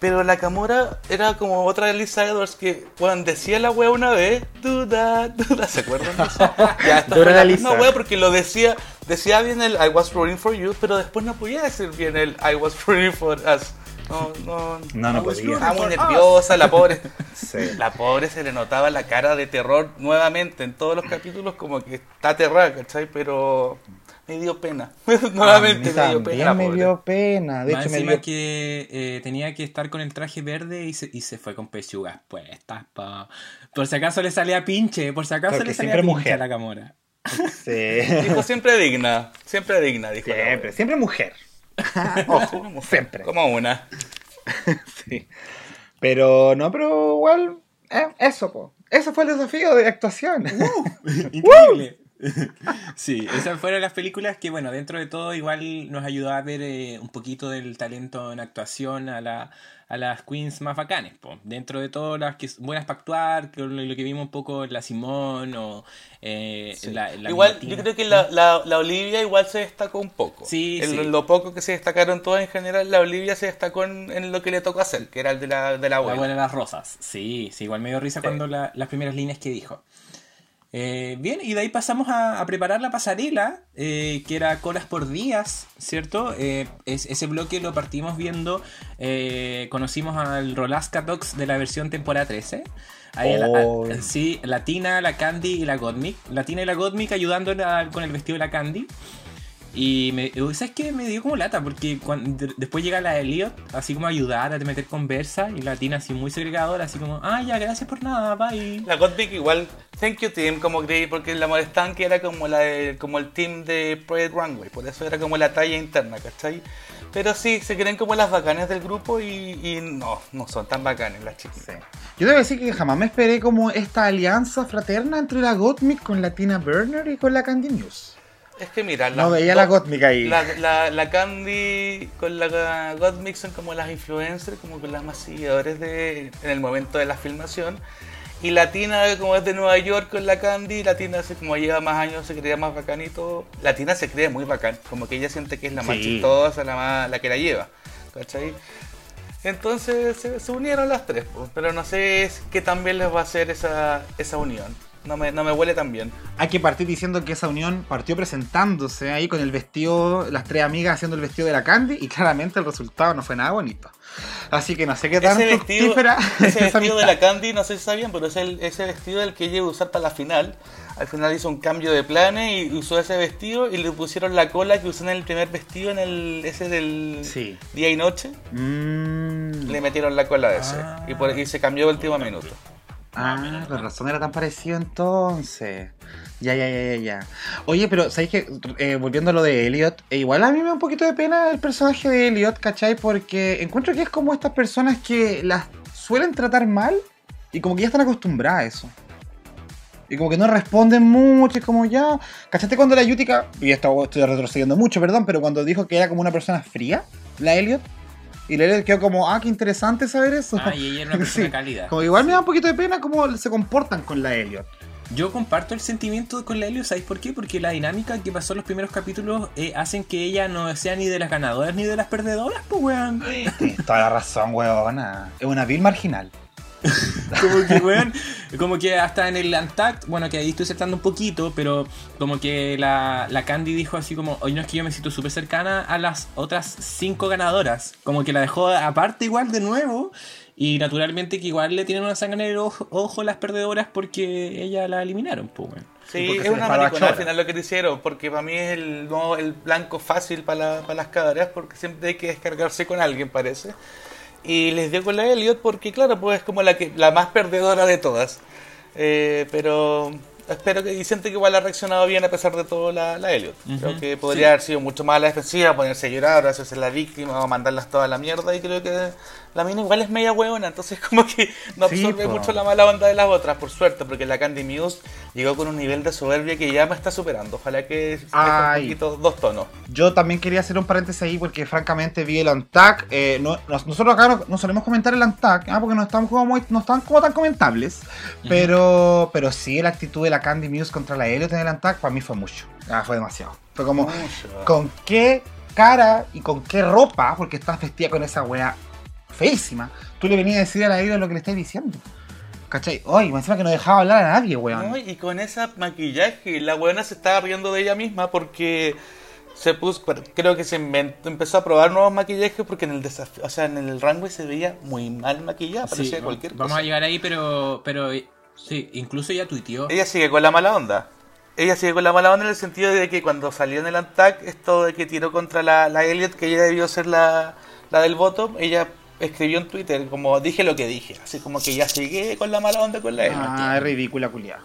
Pero la Camora era como otra de Lisa Edwards que cuando decía la wea una vez, duda, duda, ¿se acuerdan de eso? <laughs> Ya, esta Dura fue la misma wea porque lo decía, decía bien el I was rooting for you, pero después no podía decir bien el I was rooting for us. No, no, No, no podía. estaba muy for us. nerviosa, la pobre. <laughs> Sí. La pobre se le notaba la cara de terror nuevamente en todos los capítulos, como que está aterrada, ¿cachai? Pero me dio pena. <laughs> nuevamente me dio pena. me dio pena. De Más hecho, me encima dio... que eh, tenía que estar con el traje verde y se, y se fue con pechugas puestas. pa. Por si acaso le salía pinche, por si acaso Porque le salía pinche mujer. a la camora. Sí. Dijo siempre digna, siempre digna, dijo. Siempre, siempre mujer. <laughs> Ojo, siempre. Como una. <laughs> Sí. Pero no, pero igual, eh, eso, po. Eso fue el desafío de actuación. Increíble. <laughs> Sí, esas fueron las películas que, bueno, dentro de todo igual nos ayudó a ver eh, un poquito del talento en actuación a, la, a las queens más bacanes. po. Dentro de todo las que buenas para actuar, que lo, que vimos un poco la Simón o eh, la, la igual, Martina. yo creo que la, la, la Olivia igual se destacó un poco. Sí, En sí. Lo, poco que se destacaron todas en general, la Olivia se destacó en, en lo que le tocó hacer, que era el de la, de la La abuela. de las rosas. Sí, sí, igual me dio risa cuando la- las primeras líneas que dijo. Eh, bien, y de ahí pasamos a, a preparar la pasarela, eh, que era colas por días, ¿cierto? Eh, es- ese bloque lo partimos viendo, conocimos al Rolasca Dogs de la versión temporada 13. Ahí la- a- sí, la Tina, la Candy y la Godmic. La Tina y la Godmic ayudando con el vestido de la Candy. Y me, ¿sabes qué? Me dio como lata porque cuando, de- después llega la Elliot, así como a ayudar, a meter conversa, y la Tina así muy segregadora, así como, ah, ya, gracias por nada, bye. La Godmick igual, thank you team, como creí, porque la molestaban que era como la de- como el team de Project Runway, por eso era como la talla interna, ¿cachai? Pero sí, se creen como las bacanes del grupo y, y no, no son tan bacanes las chicas. Sí. Yo debo decir que jamás me esperé como esta alianza fraterna entre la Gottmik con la Tina Burner y con la Candy News. Es que mira, No veía la Gottmik ahí. La, la, la Candy con la Godmik son como las influencers, como con las más seguidores de, en el momento de la filmación. Y la Tina, como es de Nueva York con la Candy, la Tina, se- como lleva más años, se creía más bacán y todo. La Tina se cree muy bacán, como que ella siente que es la más Sí. chistosa, la, más, la que la lleva. ¿Cachai? Entonces se, se unieron las tres, pues, pero no sé qué tan bien les va a hacer esa, esa unión. No me, no me huele tan bien. Hay que partir diciendo que esa unión partió presentándose ahí con el vestido, las tres amigas haciendo el vestido de la Candy y claramente el resultado no fue nada bonito. Así que no sé qué tan Ese vestido, ese <laughs> vestido de la Candy, no sé si sabían, pero es el, ese vestido el que ella iba a usar para la final. Al final hizo un cambio de planes y usó ese vestido y le pusieron la cola que usó en el primer vestido, en el ese del Sí. día y noche. Mm. Le metieron la cola de ese Ah. y, por, y se cambió el último minuto. Ah, la razón era tan parecido entonces. Ya, ya, ya, ya, ya. Oye, pero ¿sabéis que eh, volviendo a lo de Elliot, eh, igual a mí me da un poquito de pena el personaje de Elliot, ¿cachai? Porque encuentro que es como estas personas que las suelen tratar mal y como que ya están acostumbradas a eso. Y como que no responden mucho, es como ya. ¿Cachaste cuando la Yutica, y esto estoy retrocediendo mucho, perdón, pero cuando dijo que era como una persona fría, la Elliot, y la Elliot quedó como, ah, qué interesante saber eso. Ah, y ella era una <laughs> persona Sí. cálida. Como igual me da un poquito de pena cómo se comportan con la Elliot. Yo comparto el sentimiento con la Helio, ¿sabéis por qué? Porque la dinámica que pasó en los primeros capítulos eh, hacen que ella no sea ni de las ganadoras ni de las perdedoras, pues weón. <gasps> Tienes toda la razón, weona. Es una vil marginal. <laughs> Como que, weón, como que hasta en el Antact, bueno, que ahí estoy saltando un poquito, pero como que la, la Candy dijo así como, hoy no es que yo me siento súper cercana a las otras cinco ganadoras. Como que la dejó aparte igual de nuevo. Y naturalmente que igual le tienen una sangre en el ojo, ojo las perdedoras porque ella la eliminaron, pues, weón. Sí, es una maricona al final lo que te hicieron, porque para mí es el, no, el blanco fácil para, la- para las cabras, porque siempre hay que descargarse con alguien, parece. Y les dio con la Elliot porque, claro, pues es como la, que, la más perdedora de todas. Eh, pero espero que y siento que igual ha reaccionado bien a pesar de todo la, la Elliot. Creo que podría sí. haber sido mucho más a la defensiva, ponerse a llorar, hacerse la víctima o mandarlas todas a la mierda. Y creo que la mina igual es media huevona, entonces <laughs> como que no absorbe mucho la mala onda de las otras, por suerte, porque la Candy Muse llegó con un nivel de soberbia que ya me está superando. Ojalá que se un poquito, dos tonos. Yo también quería hacer un paréntesis ahí porque francamente vi el Antac. eh, no- nos- nosotros acá no, no solemos comentar el Antac, ah, porque no están como, muy- no están como tan comentables. Pero, pero sí, la actitud de la Candy Muse contra la Elliot en el Antac para mí fue mucho. Ah, fue demasiado. Fue como, Mucho. ¿con qué cara y con qué ropa? Porque estás vestida con esa wea feísima. Tú le venías a decir a la Elliot lo que le estás diciendo. ¿Cachai? Ay, me encima que no dejaba hablar a nadie, weón. No, y con esa maquillaje, la buena se estaba riendo de ella misma porque se puso, creo que se inventó- empezó a probar nuevos maquillajes porque en el desafío, o sea, en el rango se veía muy mal maquillada, parecía Sí, cualquier vamos cosa. a llegar ahí, pero, pero eh, sí, incluso ella tuiteó. Ella sigue con la mala onda. Ella sigue con la mala onda en el sentido de que cuando salió en el attack, esto de que tiró contra la, la Elliot, que ella debió ser la, la del voto, ella escribió en Twitter como dije lo que dije, así como que ya sigue con la mala onda con la Elliot. Ah, es ridícula, culiada.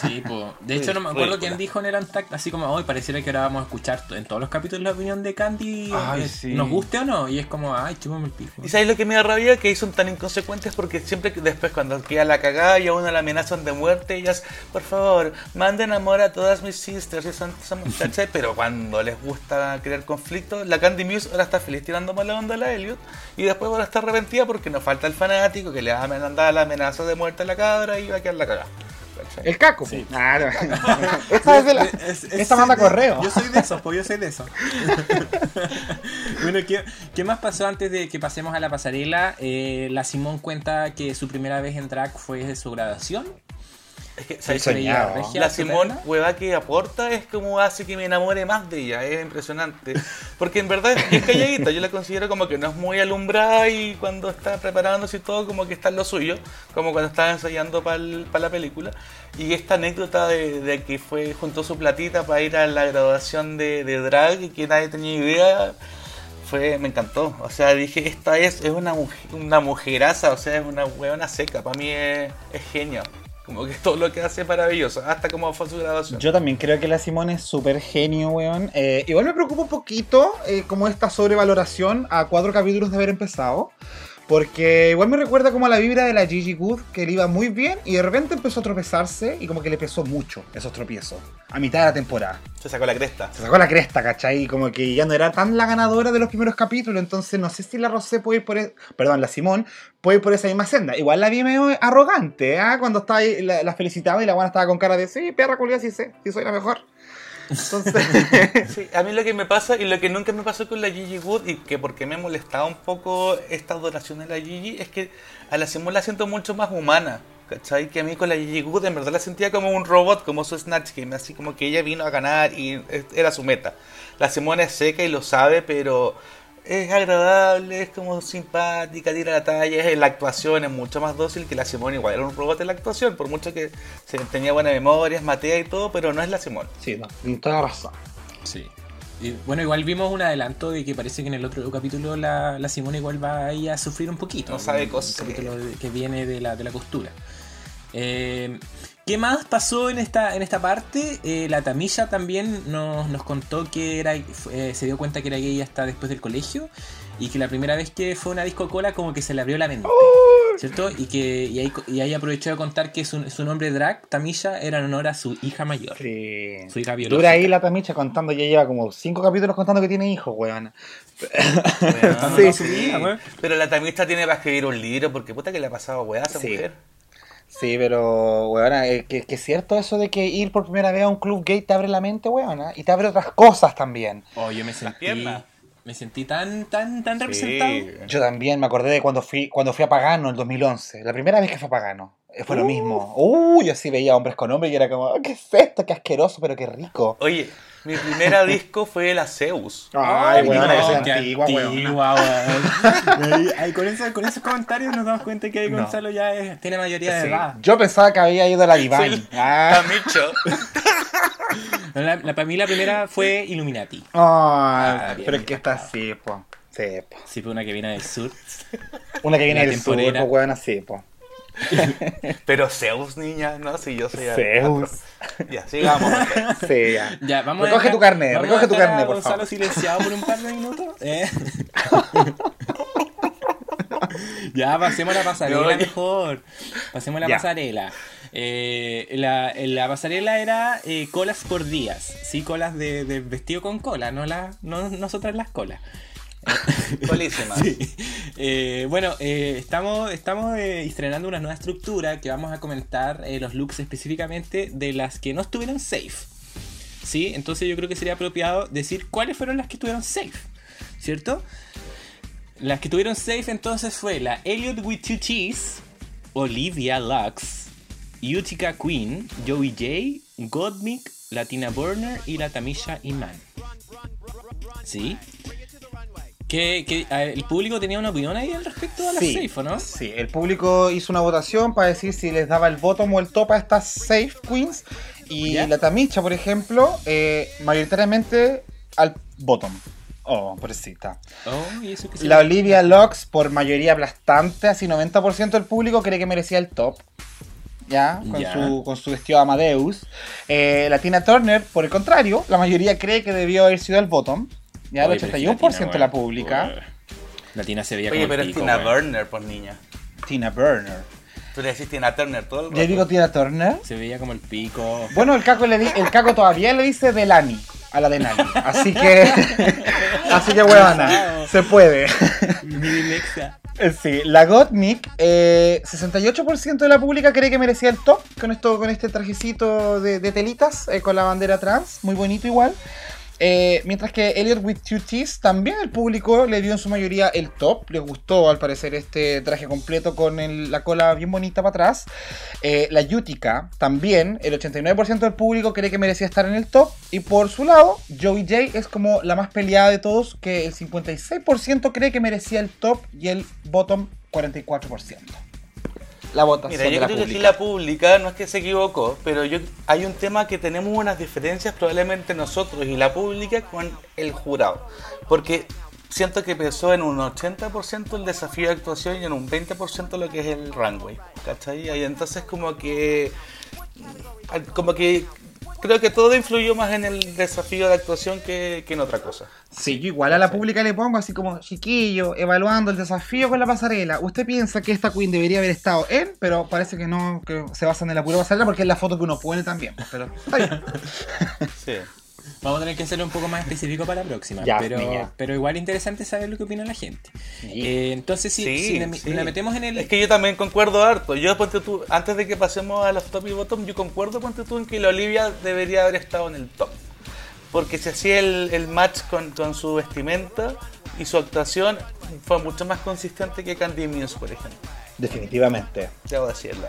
Sí, po. De <laughs> hecho, no me acuerdo quién dijo en el Antact, así como hoy pareciera que ahora vamos a escuchar en todos los capítulos la opinión de Candy, Ay, eh, sí. nos guste o no. Y es como, ay, chúpame el pico. ¿Y sabes lo que me da rabia? Que son tan inconsecuentes porque siempre que después cuando queda la cagada y a uno la amenazan de muerte, ellas, por favor, manden amor a todas mis sisters y son, son <laughs> muchachas, pero cuando les gusta crear conflicto, la Candy Muse ahora está feliz tirando mala onda a la Elliot y después ahora está arrepentida porque nos falta el fanático que le va a mandar la amenaza de muerte a la cabra y va a quedar la cagada. El caco. Sí. Claro. <laughs> esta es de la, Es- es- esta manda de- correo. Yo soy de esos, pues yo soy de esos. <laughs> bueno, ¿qué, qué más pasó antes de que pasemos a la pasarela? Eh, la Simón cuenta que su primera vez en drag fue de su graduación. Es que, La Simón, hueva que aporta, es como hace que me enamore más de ella, es impresionante. Porque en verdad es calladita, yo la considero como que no es muy alumbrada y cuando está preparándose y todo, como que está en lo suyo, como cuando estaba ensayando para la película. Y esta anécdota de, de que fue junto su platita para ir a la graduación de, de drag y que nadie tenía idea, fue, me encantó. O sea, dije, esta es, es una, mujer, una mujeraza, o sea, es una huevona seca, para mí es, es genio. Como que todo lo que hace es maravilloso, hasta como fue su graduación. Yo también creo que la Simón es súper genio, weón. Eh, igual me preocupa un poquito eh, como esta sobrevaloración a cuatro capítulos de haber empezado. Porque igual me recuerda como a la vibra de la Gigi Good, que le iba muy bien y de repente empezó a tropezarse y como que le pesó mucho esos tropiezos a mitad de la temporada. Se sacó la cresta. Se sacó la cresta, ¿cachai? Y como que ya no era tan la ganadora de los primeros capítulos, entonces no sé si la Rosé puede ir por... e- Perdón, la Simón puede ir por esa misma senda. Igual la vi medio arrogante, ¿ah? Cuando estaba ahí, la, la felicitaba y la buena estaba con cara de, sí, perra culia, sí sé, sí soy la mejor. Entonces... <laughs> Sí, a mí lo que me pasa y lo que nunca me pasó con la Gigi Wood y que porque me molestaba un poco esta adoración de la Gigi es que a la Simón la siento mucho más humana. ¿Cachai? Que a mí con la Gigi Good en verdad la sentía como un robot, como su Snatch Game, así como que ella vino a ganar y era su meta. La Simón es seca y lo sabe, pero es agradable, es como simpática, tira la talla, es, la actuación es mucho más dócil que la Simón, igual era un robot en la actuación, por mucho que se, tenía buena memoria, es matea y todo, pero no es la Simón. sí, no, tienes toda razón. Sí. Y bueno, igual vimos un adelanto de que parece que en el otro capítulo la, la Simona igual va ahí a sufrir un poquito. No sabe coser. capítulo que viene de la, de la costura. Eh, ¿Qué más pasó en esta, en esta parte? Eh, la Tamilla también nos, nos contó que era, eh, se dio cuenta que era gay hasta después del colegio y que la primera vez que fue a una disco cola como que se le abrió la mente. ¿cierto? Y que y ahí, y ahí aprovechó de contar que su, su nombre drag, Tamisha, era en honor a su hija mayor. Sí. Su hija biológica. Dura ahí la tamicha contando, ya lleva como cinco capítulos contando que tiene hijos, weón. Weón. Sí. weón. Pero la tamista tiene para escribir un libro, porque puta que le ha pasado weá a esa Sí. mujer. Sí, pero, weón, eh, que, que es cierto eso de que ir por primera vez a un club gay te abre la mente, weón, y te abre otras cosas también. Oh, yo me sentí. piernas. Me sentí tan, tan, tan representado. Yo también me acordé de cuando fui, cuando fui a Pagano en 2011, la primera vez que fui a Pagano. Eh, Fue lo mismo. Uy, yo sí veía hombres con hombres y era como, "Oh, ¿qué es esto? Qué asqueroso, pero qué rico. Oye, mi primera disco fue la Zeus. Ay, weón, no, esa es antigua, antigua, weón. <laughs> Con, eso- con esos comentarios nos damos cuenta que ahí No. Gonzalo ya es- tiene mayoría de Sí. edad. Yo pensaba que había ido a la Divine. Sí, <laughs> Ah. Tamicho. <laughs> La, la- para mí la primera fue Illuminati. Ay, Ah, bien, pero es que está así, po. Sí, po. Sí, fue una que viene del sur. Una que viene del sur, temporera. po, weón, así, po. <laughs> Pero Zeus, niña, no, si yo soy Zeus. Ya, sigamos. Sí, ya. <laughs> Ya, vamos Recoge dejar- tu carnet, vamos recoge a tu a por Gonzalo favor. silenciado por un par de minutos. ¿eh? <laughs> ya, pasemos a la pasarela mejor. Pasemos a la Ya. pasarela. Eh, la, la pasarela era eh, colas por días. Sí, colas de, de vestido con cola, no, la, no nosotras las colas. <laughs> Colísima. Sí. Eh, bueno, eh, estamos, estamos eh, estrenando una nueva estructura que vamos a comentar los looks específicamente de las que no estuvieron safe. ¿Sí? Entonces yo creo que sería apropiado decir cuáles fueron las que estuvieron safe. ¿Cierto? Las que tuvieron safe entonces fue la Elliot with two T's, Olivia Lux, Utica Queen, Joey J, Godmick, Latina Burner y la Tamisha Iman. ¿Sí? Que, que, el público tenía una opinión ahí al respecto a las Sí, safe, ¿o no? sí, el público hizo una votación para decir si les daba el bottom o el top a estas safe queens. Y ¿Ya? la Tamicha, por ejemplo, eh, mayoritariamente al bottom. Oh, pobrecita. Oh, ¿y eso La? Olivia Lux, por mayoría aplastante, así 90% del público cree que merecía el top. ¿Ya? Con. Su, con su vestido Amadeus. Eh, la Tina Turner, por el contrario, la mayoría cree que debió haber sido el bottom. Ya, el Oye, pero es que 81% de la Tina, pública. weón, La Tina se veía Oye, como pero el es pico, Tina. Burner, pues niña. Tina Burner. Tú le decís Tina Turner todo el rato. Yo digo Tina Turner. Se veía como el pico. Bueno, el caco, le di- el caco todavía le dice de Lani a la de Nani. Así que. <laughs> así que, huevona. Se puede. Eh, Sí, la Gottmik, eh, 68% de la pública cree que merecía el top con esto, con este trajecito de, de telitas eh, con la bandera trans, muy bonito igual. Eh, mientras que Elliot with Two T's también el público le dio en su mayoría el top. Les gustó al parecer este traje completo con la cola bien bonita para atrás. Eh, la Utica también, el 89% del público cree que merecía estar en el top. Y por su lado, Joey J es como la más peleada de todos, que el 56% cree que merecía el top y el bottom 44%. La votación Mira, yo de la creo que aquí la pública no es que se equivocó, pero yo hay un tema que tenemos unas diferencias probablemente nosotros y la pública con el jurado. Porque siento que pesó en un 80% el desafío de actuación y en un 20% lo que es el runway. ¿Cachai? Y entonces como que como que creo que todo influyó más en el desafío de actuación que, que en otra cosa. Sí, yo igual a la pública le pongo así como chiquillo, evaluando el desafío con la pasarela. Usted piensa que esta queen debería haber estado en, pero parece que no, que se basan en la pura pasarela porque es la foto que uno pone también. pues, Pero está bien. <laughs> Sí. Vamos a tener que hacerlo un poco más específico para la próxima. Ya, pero, niña. pero igual interesante saber lo que opina la gente. Sí. Eh, entonces, si, Sí, si la, sí. la metemos en el. Es que yo también concuerdo harto. Yo, ponte tú, antes de que pasemos a los top y bottom, yo concuerdo, ponte tú, en que la Olivia debería haber estado en el top. Porque se hacía el, el match con, con su vestimenta y su actuación fue mucho más consistente que Candy Muse, por ejemplo. Definitivamente. Debo decirlo.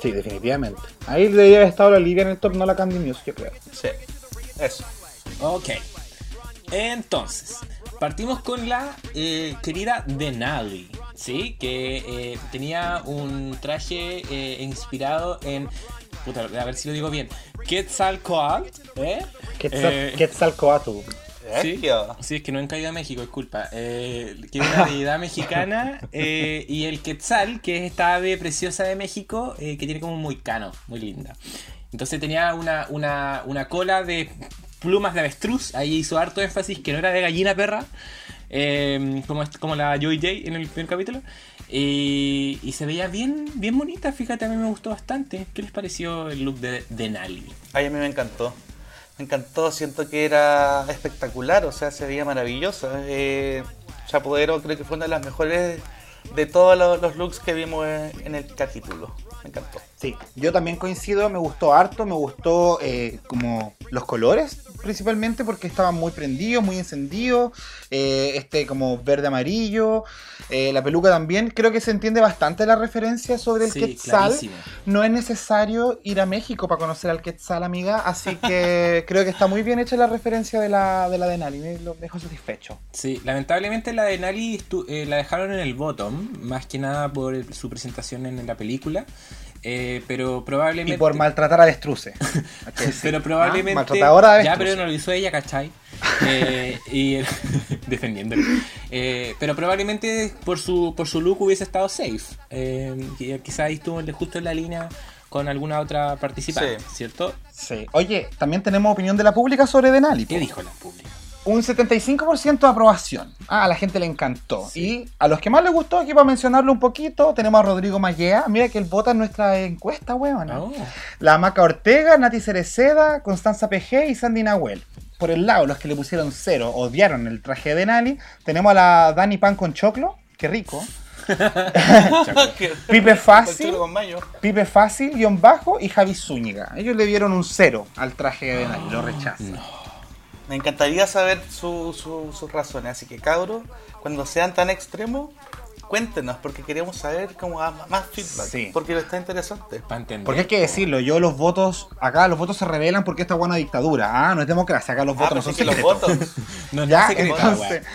Sí, definitivamente. Ahí debería haber estado la Olivia en el top, no la Candy Muse, yo creo. Sí, eso. Ok. Entonces, partimos con la eh, querida Denali, ¿sí? Que eh, tenía un traje eh, inspirado en. Puta, a ver si lo digo bien. Quetzalcoatl, ¿eh? Quetzal, Eh, Quetzalcoatl. Sí, sí, es que no han caído a México, disculpa. Eh, que es una deidad <laughs> mexicana eh, y el Quetzal, que es esta ave preciosa de México, eh, que tiene como un moicano, muy linda. Entonces tenía una, una, una cola de plumas de avestruz, ahí hizo harto énfasis que no era de gallina perra, eh, como, como la Joy J en el primer capítulo. Y, se veía bien, bien bonita, fíjate, a mí me gustó bastante. ¿Qué les pareció el look de, de? Ay, a mí me encantó. Me encantó, siento que era espectacular, o sea, se veía maravillosa. Eh, Chapoderó creo que fue una de las mejores de todos los, looks que vimos en el capítulo. Me encantó. Sí, yo también coincido, me gustó harto, me gustó eh, como los colores principalmente porque estaban muy prendidos, muy encendidos, eh, este como verde amarillo, eh, la peluca también, creo que se entiende bastante la referencia sobre el Sí, Quetzal. clarísimo. No es necesario ir a México para conocer al Quetzal, amiga, así <laughs> que creo que está muy bien hecha la referencia de la de la de Nali, me lo dejo satisfecho. Sí, lamentablemente la de Nali eh, la dejaron en el bottom, más que nada por el- su presentación en, la película. Eh, pero probablemente. Y por maltratar a Destruce. <laughs> Pero probablemente. Ah, Maltratadora de ya, pero no lo hizo ella, ¿cachai? Eh, y <laughs> defendiéndolo. Eh, pero probablemente por su, por su look hubiese estado safe. Eh, quizás ahí estuvo justo en la línea con alguna otra participante, Sí. ¿cierto? Sí. Oye, también tenemos opinión de la pública sobre Denali. ¿Qué dijo la pública? Un 75% de aprobación. Ah, a la gente le encantó. Y a los que más les gustó, aquí para mencionarlo un poquito, tenemos a Rodrigo Mallea. Mira que él vota en nuestra encuesta, weón. Oh. La Maca Ortega, Nati Cereceda, Constanza PG y Sandy Nahuel. Por el lado, los que le pusieron cero, odiaron el traje de Nali. Tenemos a la Dani Pan con choclo. Qué rico. <laughs> Pipe Fácil. Pipe Fácil, guion bajo y Javi Zúñiga. Ellos le dieron un cero al traje de Nali. Lo rechazan. Me encantaría saber su- su- sus razones, así que cabros, cuando sean tan extremos, cuéntenos, porque queremos saber cómo más más feedback, Sí. porque está interesante. Para entender. Porque hay que decirlo, yo los votos, acá los votos se revelan porque esta es buena dictadura. Ah, no es democracia, acá los Ah, votos no pero son que los secretos. votos. No, <laughs> no Ya, entonces.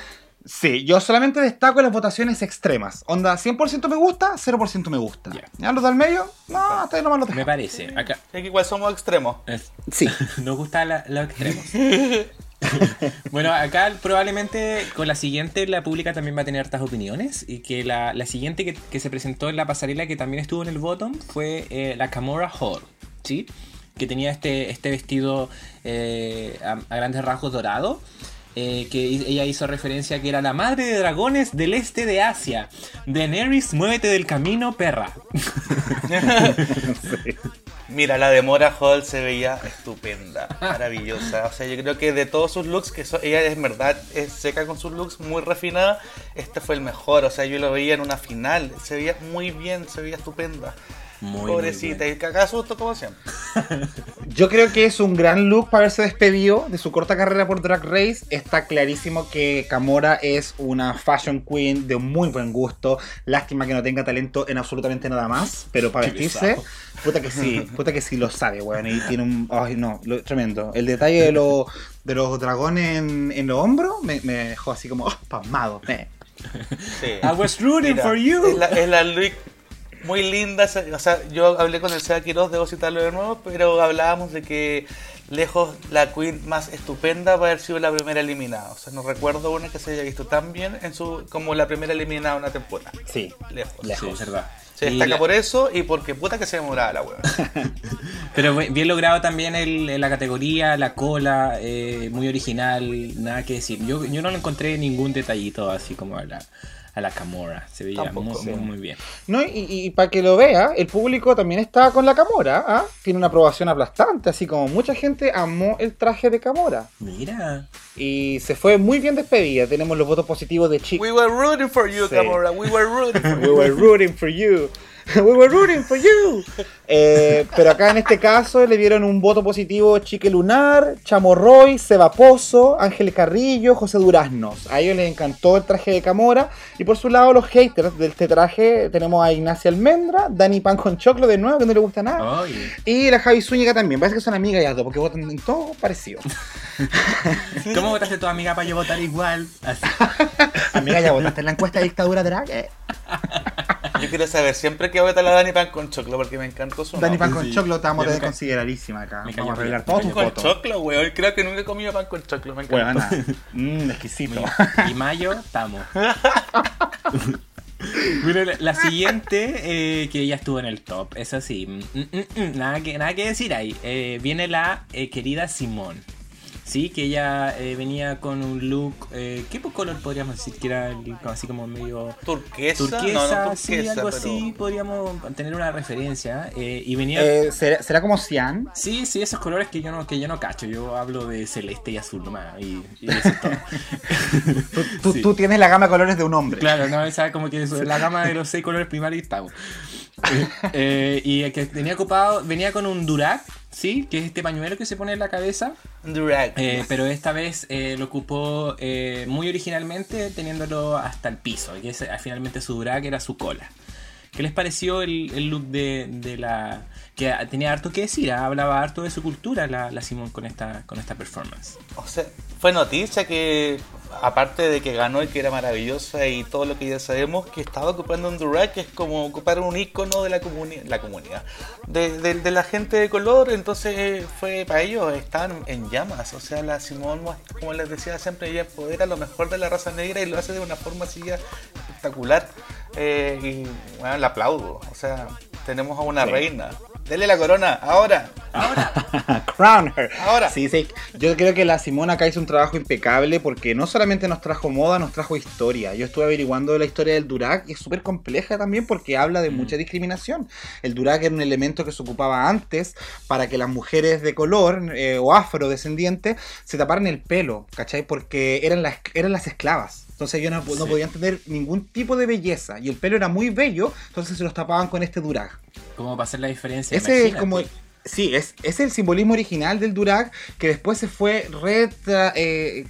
Sí, yo solamente destaco las votaciones extremas. Onda, 100% me gusta, 0% me gusta. Ya. ¿Ya los del medio? No, hasta ahí nomás los Me dejo. parece. Acá. Es que igual somos extremos. es- Sí. <laughs> Nos gustan la- los extremos. <laughs> <laughs> bueno, acá probablemente con la siguiente la pública también va a tener hartas opiniones. Y que la, la siguiente que, que se presentó en la pasarela, que también estuvo en el bottom, fue eh, la Camora Hall. ¿Sí? Que tenía este, este vestido eh, a, a grandes rasgos dorado. Eh, que ella hizo referencia que era la madre de dragones del este de Asia. Daenerys, muévete del camino, perra. <laughs> Mira, la de Mora Hall se veía estupenda, maravillosa. O sea, yo creo que de todos sus looks, que so- ella es verdad es seca con sus looks, muy refinada, este fue el mejor. O sea, yo lo veía en una final, se veía muy bien, se veía estupenda. Muy, muy Pobrecita, bien. y cagada susto como siempre. <laughs> Yo creo que es un gran look para haberse despedido de su corta carrera por Drag Race. Está clarísimo que Camora es una fashion queen de muy buen gusto. Lástima que no tenga talento en absolutamente nada más, pero para vestirse, puta que sí, <laughs> puta que sí lo sabe, weón. Y tiene un. Ay, no, lo- tremendo. El detalle de, lo- de los dragones en, en los hombros me, me dejó así como, oh, pasmado. eh. Sí. I was rooting Mira, for you. Es la, es la look muy linda. O sea, yo hablé con el Seba Quiroz, debo citarlo de nuevo, pero hablábamos de que lejos la queen más estupenda va a haber sido la primera eliminada. O sea, no recuerdo una que se haya visto tan bien en su como la primera eliminada de una temporada. Sí. Lejos. Lejos. Sí, verdad. Se destaca la- por eso y porque puta que se demoraba la hueá. <laughs> Pero bien logrado también el, la categoría, la cola, eh, muy original, nada que decir. Yo, yo no le encontré ningún detallito así como la, a la Camora. Se veía Tampoco, muy, sí. muy, muy bien. No, y, y para que lo vea, el público también está con la Camora. ¿ah? Tiene una aprobación aplastante, así como mucha gente amó el traje de Camora. Mira. Y se fue muy bien despedida. Tenemos los votos positivos de Chico. We were rooting for you, Sí. Camora. We were rooting for <laughs> We you. were rooting for you. <laughs> We were rooting for you. <laughs> Eh, pero acá en este caso le dieron un voto positivo Chique Lunar, Chamorroy, Seba Pozo, Ángel Carrillo, José Duraznos. A ellos les encantó el traje de Camora. Y por su lado, los haters de este traje tenemos a Ignacia Almendra, Dani Pan con Choclo de nuevo, que no le gusta nada. Y la Javi Zúñiga también. Parece que son amigas ya dos, porque votan en todo parecido. <laughs> ¿Cómo votaste tu amiga para yo votar igual? Así. Amiga, ya votaste en la encuesta de dictadura drag. Yo quiero saber siempre que vota la Dani Pan con choclo porque me encantó su Dani. Pan con Sí. Choclo te vamos a tener considerarísima acá. me Vamos cayó a revelar todos Pan tus con choclo, weón. Creo que nunca he comido pan con choclo. Me encanta. <laughs> Huevona. Mmm, exquisito. Y mayo, estamos. <laughs> Bueno, la, la siguiente, eh, que ya estuvo en el top, eso sí, mm, mm, mm, nada, que, nada que decir ahí. Eh, viene la eh, querida Simón. Sí, que ella eh, venía con un look. Eh, ¿Qué color podríamos decir que era así como medio. Turquesa, Turquesa, no, no sí, algo pero- así, podríamos tener una referencia. eh, y venía. Eh, ¿será, será como cian? Sí, sí, esos colores que yo no, que yo no cacho. Yo hablo de celeste y azul nomás. Y, y eso es todo. <laughs> Tú, tú- Sí. tú tienes la gama de colores de un hombre. Claro, no, esa como que es la gama de los seis colores primarios estamos. Eh, eh, y el que tenía ocupado, venía con un durac, ¿sí? Que es este pañuelo que se pone en la cabeza. Drag. Eh, pero esta vez eh, lo ocupó eh, muy originalmente teniéndolo hasta el piso. Y ese, ah, finalmente su durac era su cola. ¿Qué les pareció el, el look de, de la... que tenía harto que decir, ah, hablaba harto de su cultura la, la Simón con esta, con esta performance? O sea, fue noticia que, aparte de que ganó y que era maravillosa y todo lo que ya sabemos, que estaba ocupando un Durac, que es como ocupar un icono de la, comuni la comunidad, de, de- de la gente de color. Entonces eh, fue para ellos, estaban en llamas. O sea, la Simón, como les decía siempre, ella empodera lo mejor de la raza negra y lo hace de una forma así espectacular. Eh, y bueno, la aplaudo. O sea, tenemos a una Sí. reina. Dele la corona, ahora. <laughs> Crown her. Ahora. Sí, sí. Yo creo que la Simona acá hizo un trabajo impecable porque no solamente nos trajo moda, nos trajo historia. Yo estuve averiguando la historia del Durac y es súper compleja también porque habla de mucha discriminación. El Durac era un elemento que se ocupaba antes para que las mujeres de color eh, o afrodescendientes se taparan el pelo, ¿cachai? Porque eran las, eran las esclavas. Entonces ellos no, podían tener ningún tipo de belleza. Y el pelo era muy bello, entonces se los tapaban con este Durac. ¿Cómo va a ser la diferencia? Ese es Imagínate. como. Sí, es, es el simbolismo original del Durac que después se fue retra- eh,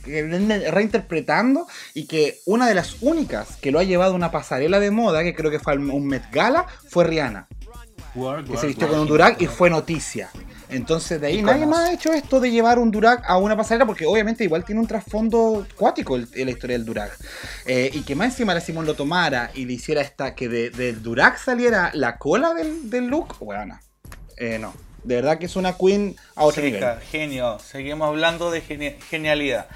reinterpretando y que una de las únicas que lo ha llevado a una pasarela de moda, que creo que fue un Met Gala, fue Rihanna, que se vistió con un Durac y fue noticia. Entonces de ahí nadie más ha hecho esto de llevar un Durac a una pasarela porque obviamente igual tiene un trasfondo cuático el- la historia del Durac. Eh, y que más encima la Simón lo tomara y le hiciera esta, que de- del Durac saliera la cola del, del look, bueno, eh, no. De verdad que es una queen a otro nivel. Genio. Seguimos hablando de geni- genialidad.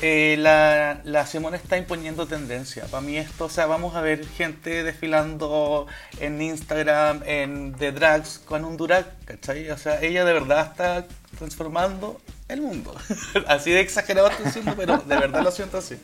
Eh, la, la Simone está imponiendo tendencia. Para mí esto, o sea, vamos a ver gente desfilando en Instagram, en The Drags, con un Durac, ¿cachai? O sea, ella de verdad está transformando el mundo. <laughs> así de exagerado estoy diciendo, pero de verdad lo siento así.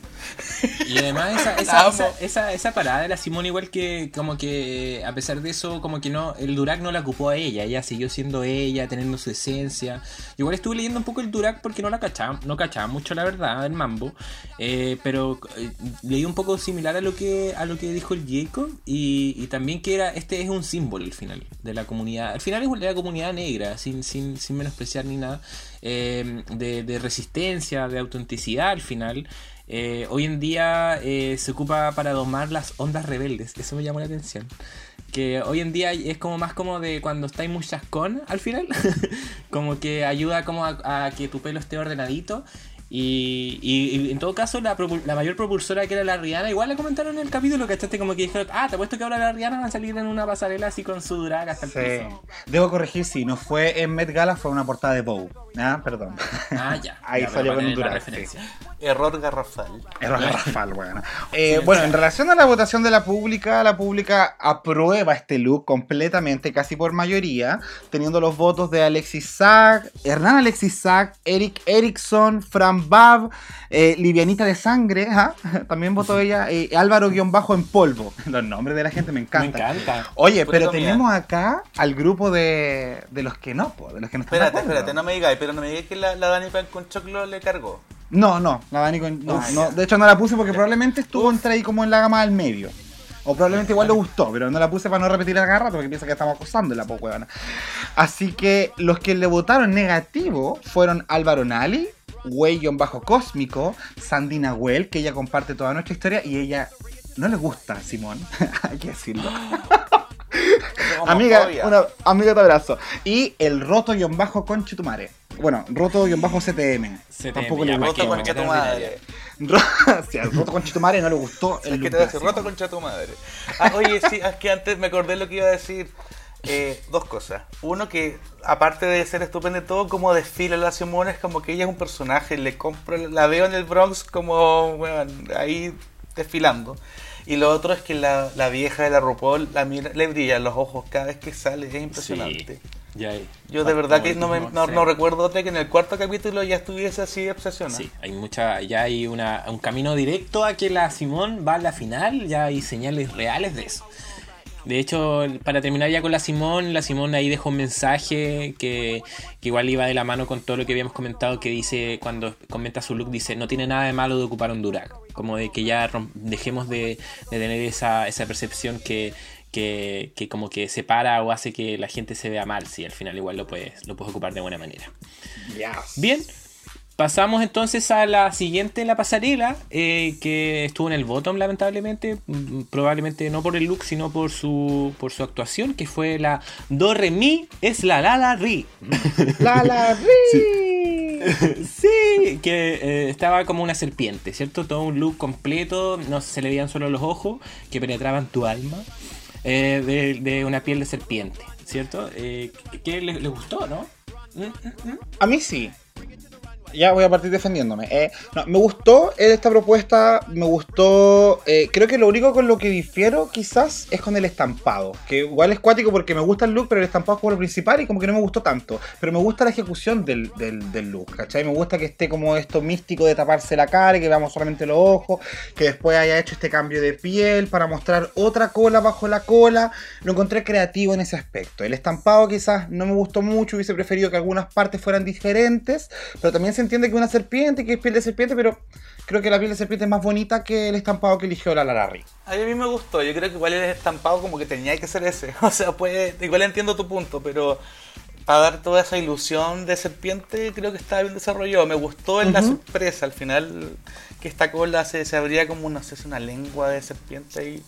Y además esa, <laughs> esa, esa, esa, esa parada de la Simón igual que como que a pesar de eso como que no el Durac no la ocupó a ella, ella siguió siendo ella, teniendo su esencia. Igual estuve leyendo un poco el Durac porque no la cachaba, no cachaba mucho la verdad el mambo, eh, pero eh, leí un poco similar a lo que a lo que dijo el Jacob y, y también que era este es un símbolo al final de la comunidad, al final es de la comunidad negra sin, sin, sin menospreciar ni nada. Eh, de, resistencia, de autenticidad al final. Eh, hoy en día eh, se ocupa para domar las ondas rebeldes, eso me llamó la atención. Que hoy en día es como más como de cuando estáis muy chascón al final, <laughs> como que ayuda como a que tu pelo esté ordenadito. Y, y- y en todo caso, la, mayor propulsora que era la Rihanna, igual le comentaron en el capítulo, ¿cachaste? Como que dijeron, ah, te apuesto que ahora la Rihanna va a salir en una pasarela así con su drag hasta el Sí. piso. Debo corregir, sí, no fue en Met Gala, fue una portada de Vogue. Ah, perdón. Ah, ya. <laughs> Ahí ya, salió con un referencia. Error garrafal. Error garrafal, bueno. <laughs> Eh, bueno, en relación a la votación de la pública, la pública aprueba este look completamente, casi por mayoría, teniendo los votos de Alexis Sack, Hernán Alexis Sack, Eric Erickson, Fran Bab, eh, Livianita de Sangre, <laughs> también votó ella, eh, Álvaro-en polvo. <laughs> Los nombres de la gente me Me encantan. encanta. Oye, Pura pero tenemos acá al grupo de, de los que no, po, de los que no están Espérate, espérate, no me digáis, pero no me digáis que la, la Dani Pan con choclo le cargó. No, no, la Dani con- no, Ah, no, de hecho no la puse porque probablemente estuvo entre ahí como en la gama del medio. O probablemente igual le gustó, pero no la puse para no repetir el garrato porque piensa que estamos acosando la poco Así que los que le votaron negativo fueron Álvaro Nali, Bajo Cósmico, Sandina Well, que ella comparte toda nuestra historia y ella no le gusta, Simón. <laughs> Hay que decirlo. <gasps> Amiga, una, amiga te abrazo. Y el roto-bajo conchetumare. Bueno, roto-CTM. CTM, Tampoco ya, le ¿para Roto qué? gustó. concha tu Qué madre. Ro- sí, al roto conchetumare no le gustó <laughs> el Es que look te voy a de decir, la roto concha tu madre. Ah, oye, sí, es que antes me acordé lo que iba a decir. Eh, dos cosas. Uno, que aparte de ser estupendo y todo, como desfila la Simone, es como que ella es un personaje. Le compro, la veo en el Bronx como, bueno, ahí desfilando. Y lo otro es que la, la vieja de la RuPaul la mira, le brillan los ojos cada vez que sale, es impresionante. Ya, Yo de verdad que no, me, no, no recuerdo otra que en el cuarto capítulo ya estuviese así obsesionado. Sí, hay mucha, ya hay una, un camino directo a que la Simón va a la final, ya hay señales reales de eso. De hecho, para terminar ya con la Simón, la Simón ahí dejó un mensaje que, que igual iba de la mano con todo lo que habíamos comentado, que dice, cuando comenta su look, dice, no tiene nada de malo de ocupar un Durac. Como de que ya dejemos de, de tener esa, esa percepción que, que, que como que separa o hace que la gente se vea mal, si al final igual lo puedes, lo puedes ocupar de buena manera. Bien, pasamos entonces a la siguiente en la pasarela, eh, que estuvo en el bottom lamentablemente, mm, probablemente no por el look, sino por su, por su actuación, que fue la Do Re Mi es la La La Ri. <laughs> La la ri. <laughs> sí, que eh, estaba como una serpiente, ¿cierto? Todo un look completo, no se le veían solo los ojos que penetraban tu alma, eh, de, de una piel de serpiente, ¿cierto? Eh, que le, le gustó, ¿no? Mm, mm, mm. A mí sí. Ya voy a partir defendiéndome. Eh, no, me gustó esta propuesta, me gustó... eh, creo que lo único con lo que difiero quizás es con el estampado. Que igual es cuático porque me gusta el look, pero el estampado es como lo principal y como que no me gustó tanto. Pero me gusta la ejecución del, del, del look, ¿cachai? Me gusta que esté como esto místico de taparse la cara y que veamos solamente los ojos. Que después haya hecho este cambio de piel para mostrar otra cola bajo la cola. Lo encontré creativo en ese aspecto. El estampado quizás no me gustó mucho, hubiese preferido que algunas partes fueran diferentes, pero también se entiende que una serpiente, que es piel de serpiente, pero creo que la piel de serpiente es más bonita que el estampado que eligió la Larry. A mí me gustó, yo creo que igual el estampado como que tenía que ser ese. <laughs> O sea, pues igual entiendo tu punto, pero para dar toda esa ilusión de serpiente creo que estaba bien desarrollado. Me gustó en la Ujú. sorpresa al final que esta cola se, se abría como, no sé, es una lengua de serpiente y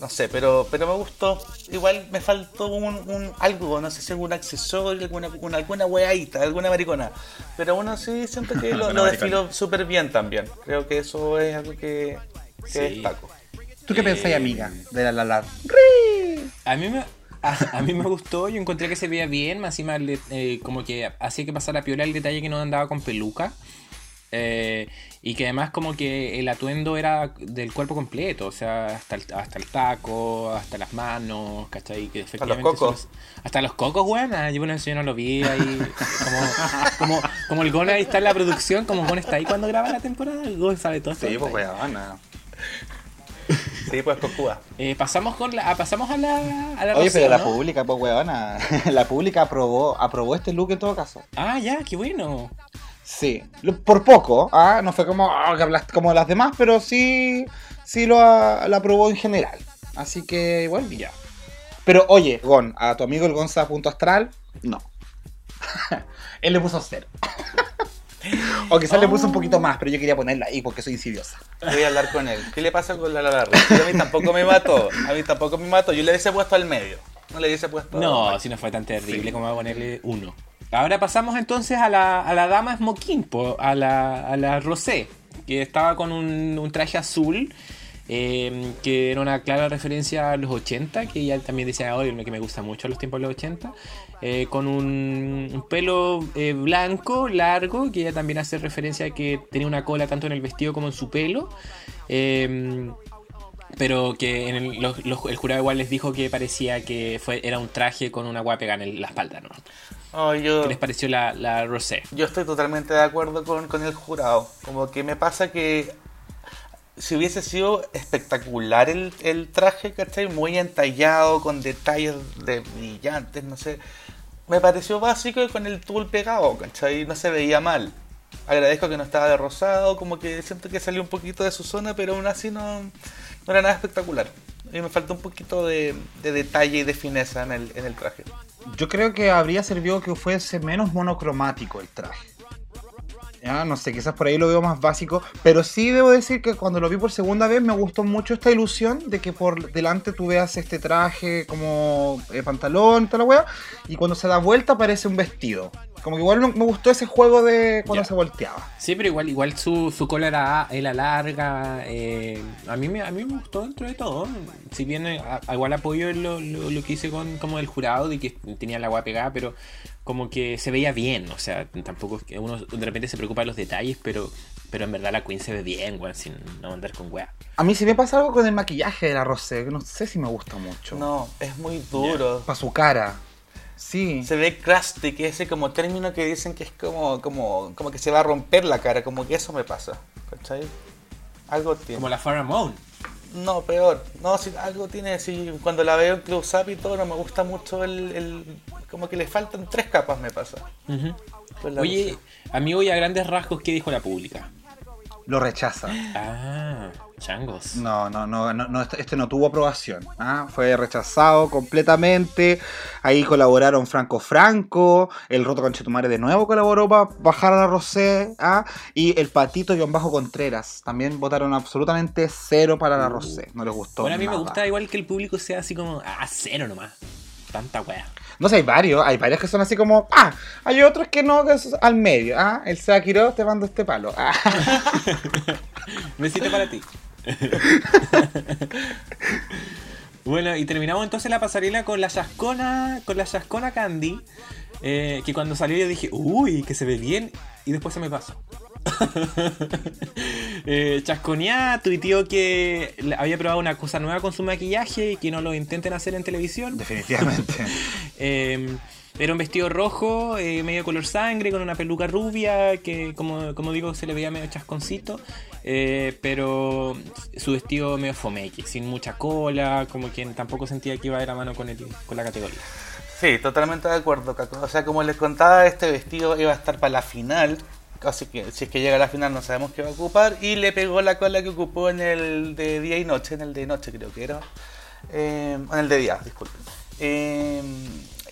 no sé, pero pero me gustó. Igual me faltó un, un algo, no sé si algún accesorio, alguna, una, alguna weadita, alguna maricona. Pero aún así siento que <laughs> lo, lo desfiló súper bien también. Creo que eso es algo que, que Sí. destaco. ¿Tú qué Eh, pensáis, amiga, de la Larry? A mí me, a, a mí me gustó, yo encontré que se veía bien, más encima eh, como que hacía que pasara piola el detalle que no andaba con peluca. Eh, y que además como que el atuendo era del cuerpo completo, o sea, hasta el, hasta el taco, hasta las manos, ¿cachai? Que efectivamente cocos. son los- hasta los cocos, weón. ah, Yo, bueno, eso yo no lo vi ahí. <laughs> Como, como, como el Gon ahí está en la producción, como Gon está ahí cuando graba la temporada, el Gon sabe todo. Sí, esto. pues weona. Sí, pues Cocúa. Eh, pasamos con la, ah, pasamos a la, a la Oye, Rocío, pero la ¿no? pública, pues weona. <laughs> La pública aprobó, aprobó este look en todo caso. Ah, ya, qué bueno. Sí, por poco, ¿ah? no fue como, ah, que hablas como las demás, pero sí, sí lo, aprobó en general. Así que igual ya. Pero oye, Gon, a tu amigo el Gonza punto astral, no. <laughs> Él le puso cero. <laughs> o quizás le puso un poquito más, pero yo quería ponerla ahí porque soy insidiosa. Voy a hablar con él. ¿Qué le pasa con la Lara Rey? A mí tampoco me mató. A mí tampoco me mató. Yo le hubiese puesto al medio. No le hubiese puesto. No, si no fue tan terrible como va a ponerle uno. Ahora pasamos entonces a la, a la dama Smoking, po, a la, a la Rosé, que estaba con un, traje azul, eh, que era una clara referencia a los 80, que ella también decía hoy que me gusta mucho los tiempos de los 80, eh, con un, pelo eh, blanco, largo, que ella también hace referencia a que tenía una cola tanto en el vestido como en su pelo. eh, pero que en el, el jurado igual les dijo que parecía que fue, era un traje con una agua pegada en la espalda, ¿no? No, yo, ¿Qué les pareció la, la Rosé? yo estoy totalmente de acuerdo con, con el jurado. Como que me pasa que si hubiese sido espectacular el, el traje, ¿cachai? Muy entallado, con detalles de brillantes, no sé. Me pareció básico y con el tul pegado, ¿cachai? No se veía mal. Agradezco que no estaba de rosado, como que siento que salió un poquito de su zona, pero aún así no, no era nada espectacular. Y me faltó un poquito de, de detalle y de fineza en el, en el traje. Yo creo que habría servido que fuese menos monocromático el traje. Ya, no sé, quizás por ahí lo veo más básico, pero sí debo decir que cuando lo vi por segunda vez me gustó mucho esta ilusión de que por delante tú veas este traje como eh, pantalón y toda la y cuando se da vuelta parece un vestido. Como que igual me gustó ese juego de cuando se volteaba. Sí, pero igual, igual su, su cola era, era larga. eh, a, mí me, a mí me gustó dentro de todo. Si bien eh, a- igual apoyo lo, lo, lo que hice con como el jurado de que tenía la agua pegada, pero como que se veía bien. O sea, tampoco es que uno de repente se preocupa de los detalles, pero, pero en verdad la Queen se ve bien, weón, sin no andar con weá. A mí sí me pasa algo con el maquillaje de la Rosé, que no sé si me gusta mucho. No, es muy duro. Para su cara. Sí. Se ve crusty, que es ese como término que dicen que es como, como, como que se va a romper la cara, como que eso me pasa. ¿Cachai? Algo tiene. Como la Pharamond. No, peor. No, si algo tiene, si cuando la veo en close up y todo, no me gusta mucho el, el- Como que le faltan tres capas, me pasa. Ujú. Con la Oye, luz. amigo, y a grandes rasgos, ¿qué dijo la pública? Lo rechaza. Ah, changos. No, no, no, no, no, este este no tuvo aprobación. ¿ah? Fue rechazado completamente. Ahí colaboraron Franco Franco, el Roto Conchetumare de nuevo colaboró para bajar a la Rosé, ¿ah? y el Patito Guión Bajo Contreras. También votaron absolutamente cero para la Rosé. No les gustó. Bueno, a mí me gusta igual que el público sea así como, ah, cero nomás. Tanta wea. No sé, hay varios, hay varios que son así como, ah, hay otros que no, que es al medio, ah, el Seba Quiroz te mando este palo, ah. <laughs> Besito para ti. <laughs> bueno, y terminamos entonces la pasarela con la chascona, con la chascona Candy. eh, que cuando salió yo dije, uy, que se ve bien. Y después se me pasó. <laughs> eh, Chasconía tuiteó que había probado una cosa nueva con su maquillaje y que no lo intenten hacer en televisión. Definitivamente. <laughs> Eh, era un vestido rojo, eh, medio color sangre, con una peluca rubia, que como, como digo se le veía medio chasconcito, eh, pero su vestido medio fomeque, sin mucha cola, como que tampoco sentía que iba de la mano con, el, con la categoría. Sí, totalmente de acuerdo, Caco. O sea, como les contaba, este vestido iba a estar para la final. Así que si es que llega a la final no sabemos qué va a ocupar. Y le pegó la cola que ocupó en el de día y noche, en el de noche creo que era. Eh, en el de día, disculpen. Eh,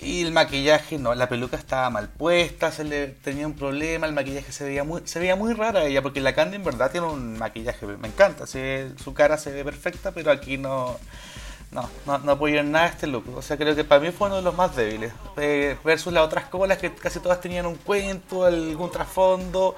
y el maquillaje, no, la peluca estaba mal puesta, se le tenía un problema, el maquillaje se veía muy, se veía muy rara ella, porque la Candy en verdad tiene un maquillaje, me encanta, se su cara se ve perfecta, pero aquí no, no, no, no apoyo en nada este look. O sea, creo que para mí fue uno de los más débiles. Eh, versus las otras colas que casi todas tenían un cuento, algún trasfondo.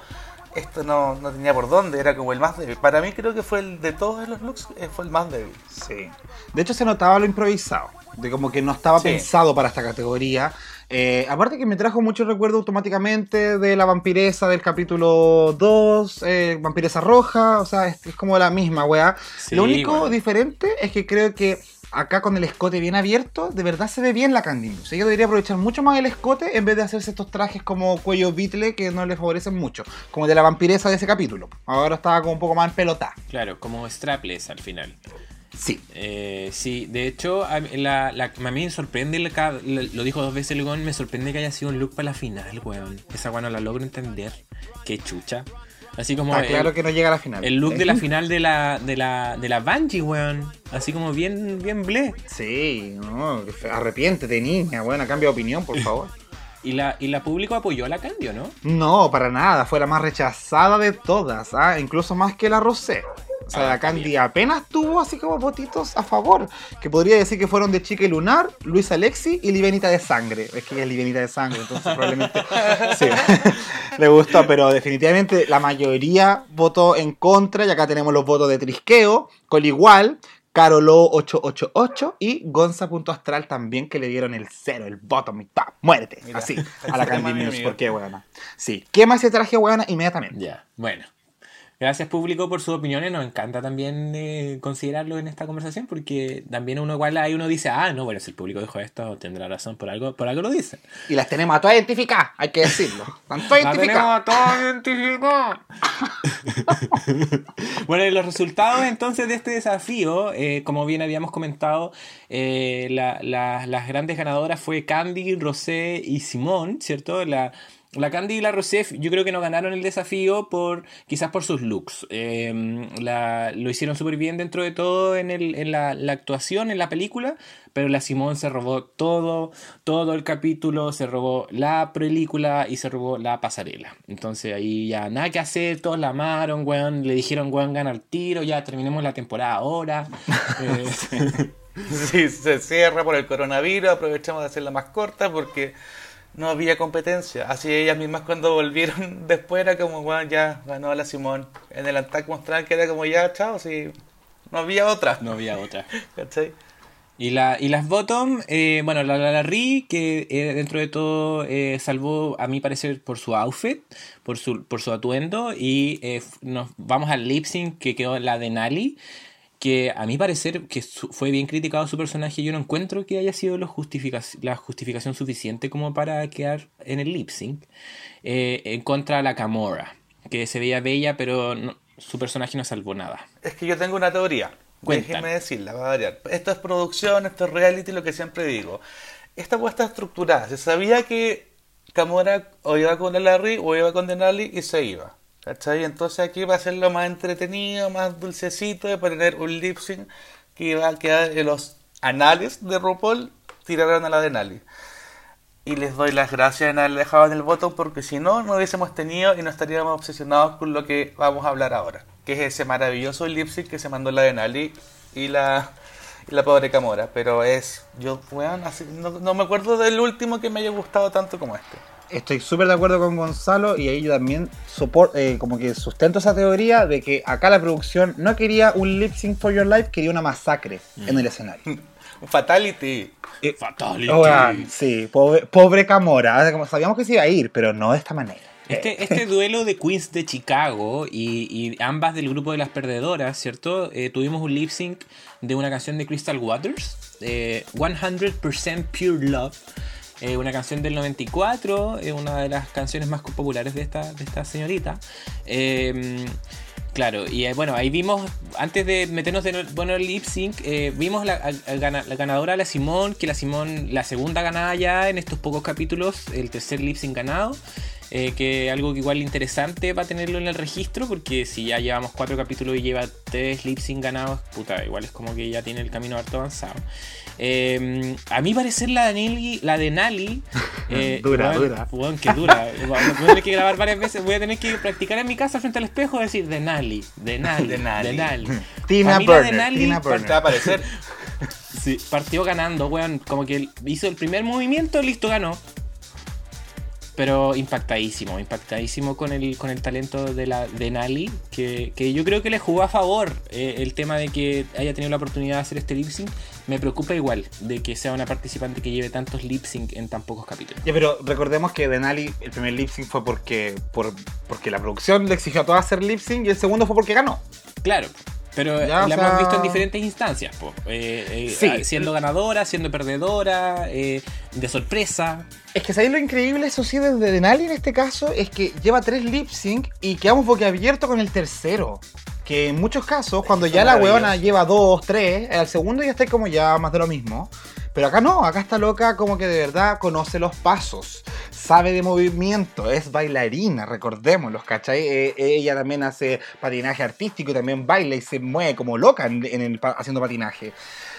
Esto no, no tenía por dónde, era como el más débil. Para mí creo que fue el de todos los looks, eh, fue el más débil. Sí. De hecho, se notaba lo improvisado. De como que no estaba Sí. pensado para esta categoría. Eh, aparte que me trajo mucho recuerdo automáticamente de la vampiresa del capítulo 2, eh, vampiresa roja, o sea, es, es como la misma, weá. Sí, lo único bueno. diferente es que creo que acá con el escote bien abierto, de verdad se ve bien la Candy Muse. Ella debería aprovechar mucho más el escote en vez de hacerse estos trajes como cuello bitle que no le favorecen mucho, como el de la vampiresa de ese capítulo. Ahora estaba como un poco más pelota. Claro, como strapless al final. Sí. Eh, sí, de hecho, a mí, la, la- a mí me sorprende, el ca- lo dijo dos veces el Gon, me sorprende que haya sido un look para la final, weón. Esa weón no la logro entender. Qué chucha. Así como Está el, claro que no llega a la final. el look de la <laughs> final de la, de la, de la Bungie, weón. Así como bien, bien ble. Sí, no, arrepiéntete, niña. Bueno, cambia de opinión, por favor. <laughs> Y la, y la público apoyó a la Candio, ¿no? No, para nada. Fue la más rechazada de todas. ¿ah? Incluso más que la Rosé. O sea, la Candy apenas tuvo así como votitos a favor. Que podría decir que fueron de Chica y Lunar, Luis Alexi y Livenita de Sangre. Es que ella es Livenita de Sangre, entonces probablemente <laughs> sí, <laughs> le gustó. Pero definitivamente la mayoría votó en contra. Y acá tenemos los votos de Trisqueo, Coligual, Carolo 888 y Gonza.astral también que le dieron el cero, el bottom y ¡pam! muérete. Mira, así, <laughs> a la Candy News. amigo. ¿Por qué, weona? Sí. ¿Qué más se traje, weona? Inmediatamente. Ya, bueno. Gracias público por sus opiniones, nos encanta también eh, considerarlo en esta conversación porque también uno igual ahí uno dice, ah, no, bueno, si el público dijo esto, tendrá razón, por algo, por algo lo dice. Y las tenemos a todas identificadas, hay que decirlo. Están todas <laughs> La identificadas. tenemos todos identificados. <laughs> bueno, y los resultados entonces de este desafío, eh, como bien habíamos comentado, eh, la- la- las grandes ganadoras fue Candy, Rosé y Simón, ¿cierto? La, la Candy y la Rosé yo creo que no ganaron el desafío por quizás por sus looks. Eh, la- lo hicieron súper bien dentro de todo en, el, en la, la actuación, en la película, pero la Simón se robó todo, todo el capítulo, se robó la película y se robó la pasarela. Entonces ahí ya nada que hacer, todos la amaron, weón, le dijeron, weón, gana el tiro, ya terminemos la temporada ahora. <laughs> Eh, Sí, se cierra por el coronavirus, aprovechamos de hacerla más corta porque no había competencia. Así ellas mismas cuando volvieron <laughs> después era como, bueno, ya ganó la Simón. En el Antac mostraban que era como, ya, chao, si no había otra. no había otra. <laughs> ¿Cachai? Y, la, y las bottom, eh, bueno, la, la, la Ri, que eh, dentro de todo eh, salvó, a mi parecer, por su outfit, por su, por su atuendo. Y eh, nos vamos al lip sync, que quedó la de Nali. Que a mi parecer que fue bien criticado su personaje, yo no encuentro que haya sido lo la justificación suficiente como para quedar en el lip sync eh, en contra de la Camora, que se veía bella, pero no- su personaje no salvó nada. Es que yo tengo una teoría. Cuentan. Déjenme decirla, va a variar. Esto es producción, esto es reality, lo que siempre digo. Esta puesta estructurada. Se sabía que Camora o iba con la Larry o iba con Denali y se iba. ¿Cachai? Entonces aquí va a ser lo más entretenido, más dulcecito de poner un lip sync que iba a quedar en los anales de RuPaul tiraron a la Denali. Y les doy las gracias en haber dejado en el voto porque si no, no hubiésemos tenido y no estaríamos obsesionados con lo que vamos a hablar ahora. Que es ese maravilloso lip sync que se mandó la Denali y la, la pobre Camora. Pero es, yo, no me acuerdo del último que me haya gustado tanto como este. Estoy súper de acuerdo con Gonzalo y ahí yo también sopor- eh, como que sustento esa teoría de que acá la producción no quería un lip sync for your life, quería una masacre en el escenario. Un <laughs> Fatality. Eh, Fatality. weón, sí, pobre, pobre Camora, como sabíamos que se iba a ir, pero no de esta manera. Este, este <laughs> duelo de Queens de Chicago y, y ambas del grupo de las perdedoras, ¿cierto? Eh, tuvimos un lip sync de una canción de Crystal Waters, eh, 100% Pure Love, eh, una canción del 94, eh, una de las canciones más populares de esta, de esta señorita. Eh, Claro, y eh, bueno, ahí vimos, antes de meternos de bueno el lip sync, eh, vimos la, a- a la ganadora, la Simón, que la Simón, la segunda ganada ya en estos pocos capítulos, el tercer lip sync ganado, eh, que algo que igual interesante para tenerlo en el registro, porque si ya llevamos cuatro capítulos y lleva tres lip sync ganados, puta, igual es como que ya tiene el camino harto avanzado. Eh, a mi parecer la de Nelly, la de Nali, <laughs> eh, Dura, dura. weón, que dura. Voy a tener que grabar varias veces. Voy a tener que practicar en mi casa frente al espejo decir de Nali, de Nali, de Denali. Nali. <laughs> Tina mí de Burner, Nali Tina Te va a Burner. aparecer. <laughs> Sí, partió ganando, weón. Como que hizo el primer movimiento, listo, ganó. Pero impactadísimo, impactadísimo con el, con el talento de, la, de Nali, que, que yo creo que le jugó a favor eh, el tema de que haya tenido la oportunidad de hacer este lip sync. Me preocupa igual de que sea una participante que lleve tantos lip sync en tan pocos capítulos. Ya, pero recordemos que Denali, el primer lip sync fue porque, por, porque la producción le exigió a todas hacer lip sync y el segundo fue porque ganó. Claro, pero Ya, la sea- hemos visto en diferentes instancias, po. Eh, eh, Sí. ah, siendo ganadora, siendo perdedora, eh, de sorpresa. Es que ¿sabéis lo increíble, eso sí, de Denali en este caso? Es que lleva tres lip sync y quedamos boquiabiertos con el tercero. Que en muchos casos, cuando ya la weona lleva dos, tres, al segundo ya está como ya más de lo mismo. Pero acá no, acá está loca como que de verdad conoce los pasos, sabe de movimiento, es bailarina, recordémoslo, ¿cachai? Eh, ella también hace patinaje artístico y también baila y se mueve como loca en, en el, haciendo patinaje.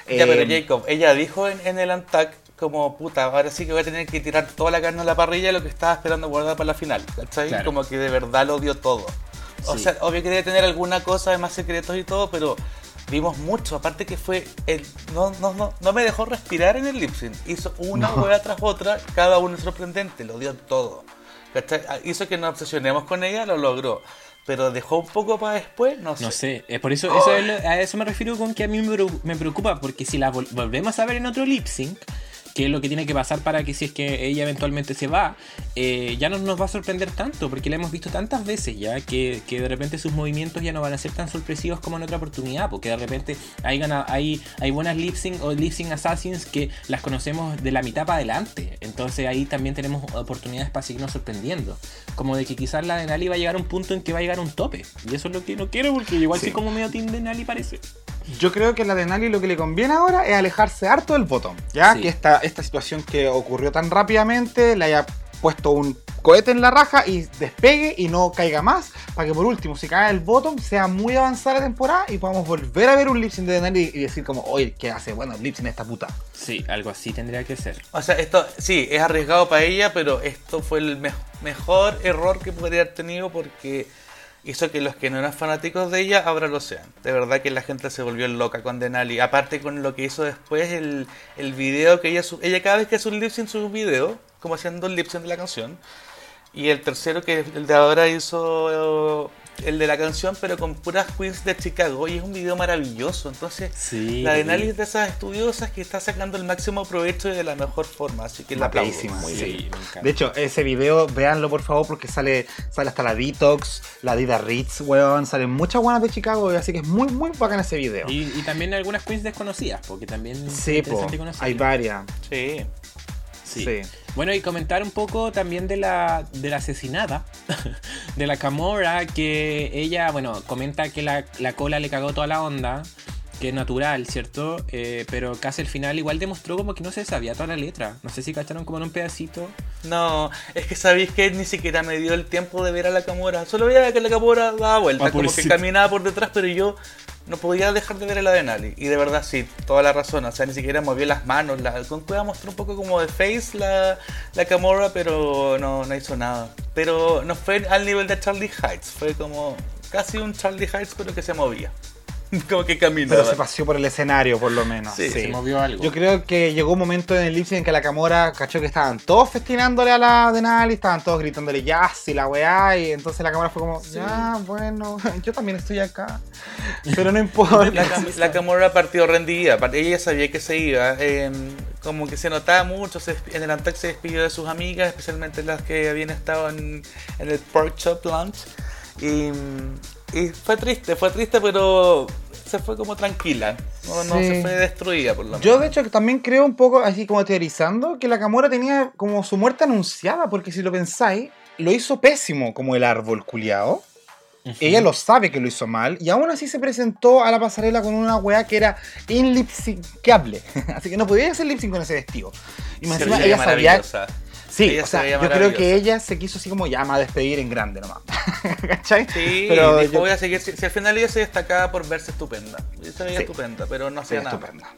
Ya, Eh, pero Jacob, ella dijo en, en el Antac como puta, ahora sí que voy a tener que tirar toda la carne a la parrilla lo que estaba esperando guardar para la final, ¿cachai? Claro. Como que de verdad lo dio todo. O Sí. sea, obvio que debe tener alguna cosa de más secretos y todo, pero vimos mucho. Aparte que fue el no, no, no, no me dejó respirar en el lip sync. Hizo una No. hueá tras otra, cada uno sorprendente, lo dio todo. Ah, Hizo que nos obsesionemos con ella, lo logró. Pero dejó un poco para después, no sé. No sé, eh, por eso, eso es lo- a eso me refiero con que a mí me preocupa, porque si la vol- volvemos a ver en otro lip sync, que es lo que tiene que pasar para que si es que ella eventualmente se va, eh, ya no nos va a sorprender tanto, porque la hemos visto tantas veces ya, que, que de repente sus movimientos ya no van a ser tan sorpresivos como en otra oportunidad, porque de repente hay, hay, hay buenas lip sync o lip sync assassins que las conocemos de la mitad para adelante, entonces ahí también tenemos oportunidades para seguirnos sorprendiendo, como de que quizás la de Nali va a llegar a un punto en que va a llegar a un tope, y eso es lo que no quiero, porque igual Sí. soy como medio team de Nali parece. Yo creo que la de Nali lo que le conviene ahora es alejarse harto del botón. Ya Sí. que esta, esta situación que ocurrió tan rápidamente le haya puesto un cohete en la raja y despegue y no caiga más. Para que por último, si cae el botón, sea muy avanzada la temporada y podamos volver a ver un lip sync de Nali y decir como, oye, ¿qué hace? Bueno, lip sync esta puta. Sí, algo así tendría que ser. O sea, esto sí, es arriesgado para ella, pero esto fue el me- mejor error que podría haber tenido porque hizo que los que no eran fanáticos de ella ahora lo sean. De verdad que la gente se volvió loca con Denali. Aparte con lo que hizo después, el, el video que ella... ella cada vez que hace un lip sync sube un video, como haciendo el lip sync de la canción. Y el tercero, que el de ahora hizo el de la canción, pero con puras queens de Chicago. Y es un video maravilloso. Entonces, Sí. la de análisis de esas estudiosas que está sacando el máximo provecho y de la mejor forma. Así que la aplaudo. Muy sí. bien, me encanta. De hecho, ese video, véanlo por favor, porque sale, sale hasta la Detox, la Dida Ritz, weón. Salen muchas buenas de Chicago, así que es muy, muy bacán ese video. Y, y también algunas queens desconocidas, porque también sí, po, hay varias. Sí. Sí. Sí. Bueno, y comentar un poco también de la, de la asesinada <laughs> de la Camora, que ella, bueno, comenta que la, la cola le cagó toda la onda, que es natural, ¿cierto? Eh, pero casi al final igual demostró como que no se sabía toda la letra. No sé si cacharon como en un pedacito. No, es que sabéis que ni siquiera me dio el tiempo de ver a la Camora. Solo veía que la Camora daba vueltas, Ah, como que caminaba por detrás, pero yo no podía dejar de ver a la de Nali. Y de verdad, sí, toda la razón. O sea, ni siquiera movió las manos. La, con cuidado mostró un poco como de face la, la Camora, pero no, no hizo nada. Pero no fue al nivel de Charlie Heights. Fue como casi un Charlie Heights, pero que se movía. <laughs> como que caminaba. Pero se paseó por el escenario, por lo menos. Sí, Se movió algo. Yo creo que llegó un momento en el lip sync en que la Camora cachó que estaban todos festinándole a la Denali, estaban todos gritándole ya, y la weá, y entonces la Camora fue como, ya, bueno, <laughs> yo también estoy acá. <laughs> Pero no importa. La, Cam- la Camorra partió rendida, ella sabía que se iba, eh, como que se notaba mucho, se en el Antac se despidió de sus amigas, especialmente las que habían estado en, en el Pork Chop Lunch, y, y fue triste, fue triste, pero se fue como tranquila, no, no se fue destruida por lo menos. Yo de hecho también creo un poco, así como teorizando, que la Camora tenía como su muerte anunciada, porque si lo pensáis, lo hizo pésimo como el árbol culiao. Ella lo sabe que lo hizo mal y aún así se presentó a la pasarela con una weá que era inlipsyncable. <laughs> así que no podía hacer lip sync con ese vestido. Y más encima ella sabía. Sí, Ella o sea, yo creo que ella se quiso así como va a despedir en grande nomás. <laughs> ¿Cachai? Sí, pero dijo, yo- voy a seguir, si, si al final ella se destacaba por verse estupenda, y se veía Sí. estupenda, pero no hacía nada. estupenda.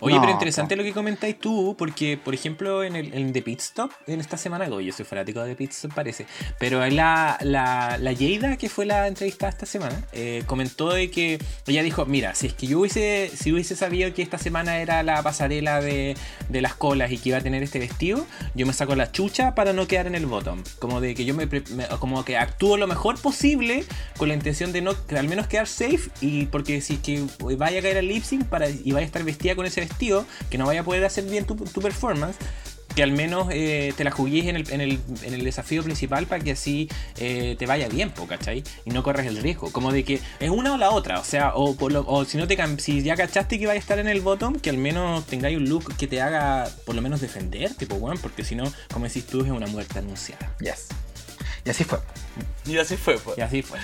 Oye, No, pero interesante po. lo que comentáis tú, porque, por ejemplo, en el en The Pit Stop, en esta semana, yo soy fanático de The Pit Stop, parece, pero la, la, la Yeida, que fue la entrevistada esta semana, eh, comentó de que ella dijo, mira, si es que yo hubiese, si hubiese sabido que esta semana era la pasarela de, de las colas y que iba a tener este vestido, yo me saco la chucha para no quedar en el bottom. Como de que yo me, me- como que actúo lo mejor posible con la intención de no, al menos quedar safe y porque si es que vaya a caer al lip sync para, y vaya a estar vestida con ese vestido, que no vaya a poder hacer bien tu, tu performance, que al menos eh, te la juguéis en el, en, el, en el desafío principal para que así eh, te vaya bien, ¿cachai? Y no corres el riesgo. Como de que es una o la otra, o sea, o, por lo- o si no te si ya cachaste que vaya a estar en el bottom, que al menos tengáis un look que te haga por lo menos defenderte, pues bueno, porque si no, como decís tú, es una muerte anunciada. Yes. Y así fue. Y así fue, pues. Y así fue.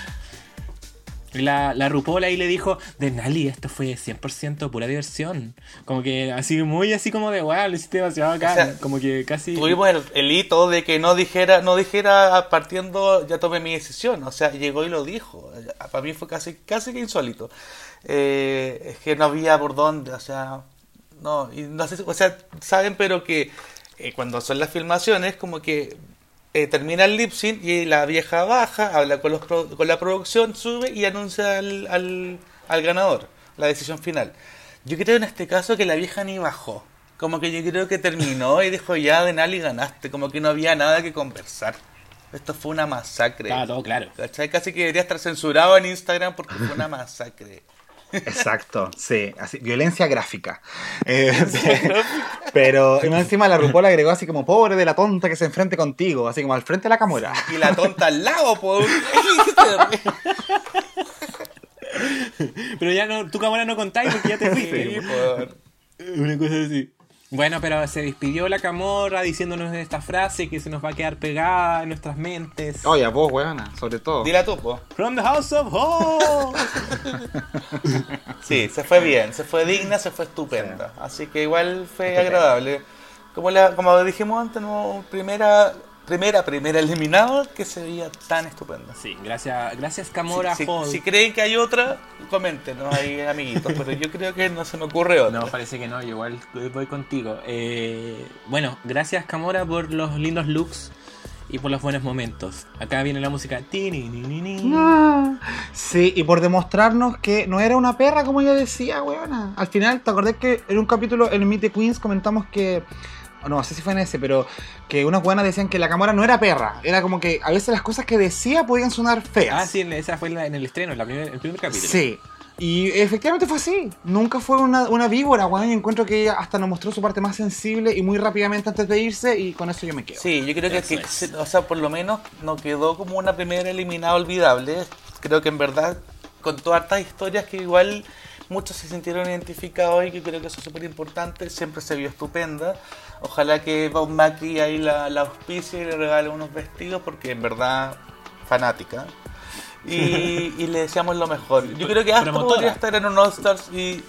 Y La, la RuPaul ahí le dijo, de Nali, esto fue 100% pura diversión. Como que así, muy así como de, wow, lo hiciste demasiado acá. O sea, como que casi... Tuvimos el, el hito de que no dijera, no dijera partiendo, ya tomé mi decisión. O sea, llegó y lo dijo. Para mí fue casi, casi que insólito. Eh, es que no había por dónde, o sea, no, y no sé, si- o sea, saben, pero que eh, cuando son las filmaciones, como que eh, termina el lip sync y la vieja baja, habla con, los pro- con la producción, sube y anuncia al, al, al ganador la decisión final. Yo creo en este caso que la vieja ni bajó. Como que yo creo que terminó y dijo ya Denali ganaste. Como que no había nada que conversar. Esto fue una masacre. Todo claro. ¿Cachai? Casi que debería estar censurado en Instagram porque fue una <laughs> masacre. Exacto, sí, así, violencia gráfica. Eh, pero y más encima la RuPaul agregó así como pobre de la tonta que se enfrente contigo, así como al frente de la cámara. Y la tonta al lado, po. Pero ya no, tu cámara no contáis porque ya te fuiste. Sí, po. Una cosa así. Bueno, pero se despidió la camorra diciéndonos esta frase que se nos va a quedar pegada en nuestras mentes. Oye, a vos, weona, sobre todo. Dila tú, po. From the House of Hope. <laughs> Sí, se fue bien, se fue digna, se fue estupenda. Así que igual fue agradable. Como, la, como dijimos antes, no, primera, primera, primera eliminada que se veía tan estupenda. Sí, gracias, gracias Camora Si, si- Hall. si creen que hay otra, coméntenos ahí, amiguitos. Pero yo creo que no se me ocurre otra. No, parece que no, yo igual voy contigo. Eh, bueno, gracias Camora por los lindos looks y por los buenos momentos. Acá viene la música. Tini, ni, ni, ni. Sí, y por demostrarnos que no era una perra como yo decía, weona. Al final, ¿te acordás que en un capítulo en Meet the Queens comentamos que no sé si fue en ese, pero que unas buenas decían que la Gamora no era perra. Era como que a veces las cosas que decía podían sonar feas. Ah, sí, esa fue en, la- en el estreno, en la primer- el primer capítulo. Sí. Y efectivamente fue así. Nunca fue una, una víbora, weón. Yo encuentro que ella hasta nos mostró su parte más sensible y muy rápidamente antes de irse y con eso yo me quedo. Sí, yo creo que, o sea, por lo menos no quedó como una primera eliminada olvidable. Creo que en verdad contó hartas historias que igual muchos se sintieron identificados y que creo que eso es súper importante. Siempre se vio estupenda. Ojalá que Bob Mackie ahí la, la auspicie y le regale unos vestidos porque en verdad fanática. Y, <laughs> y le deseamos lo mejor. Yo creo que hasta Promotora. podría estar en un All Stars y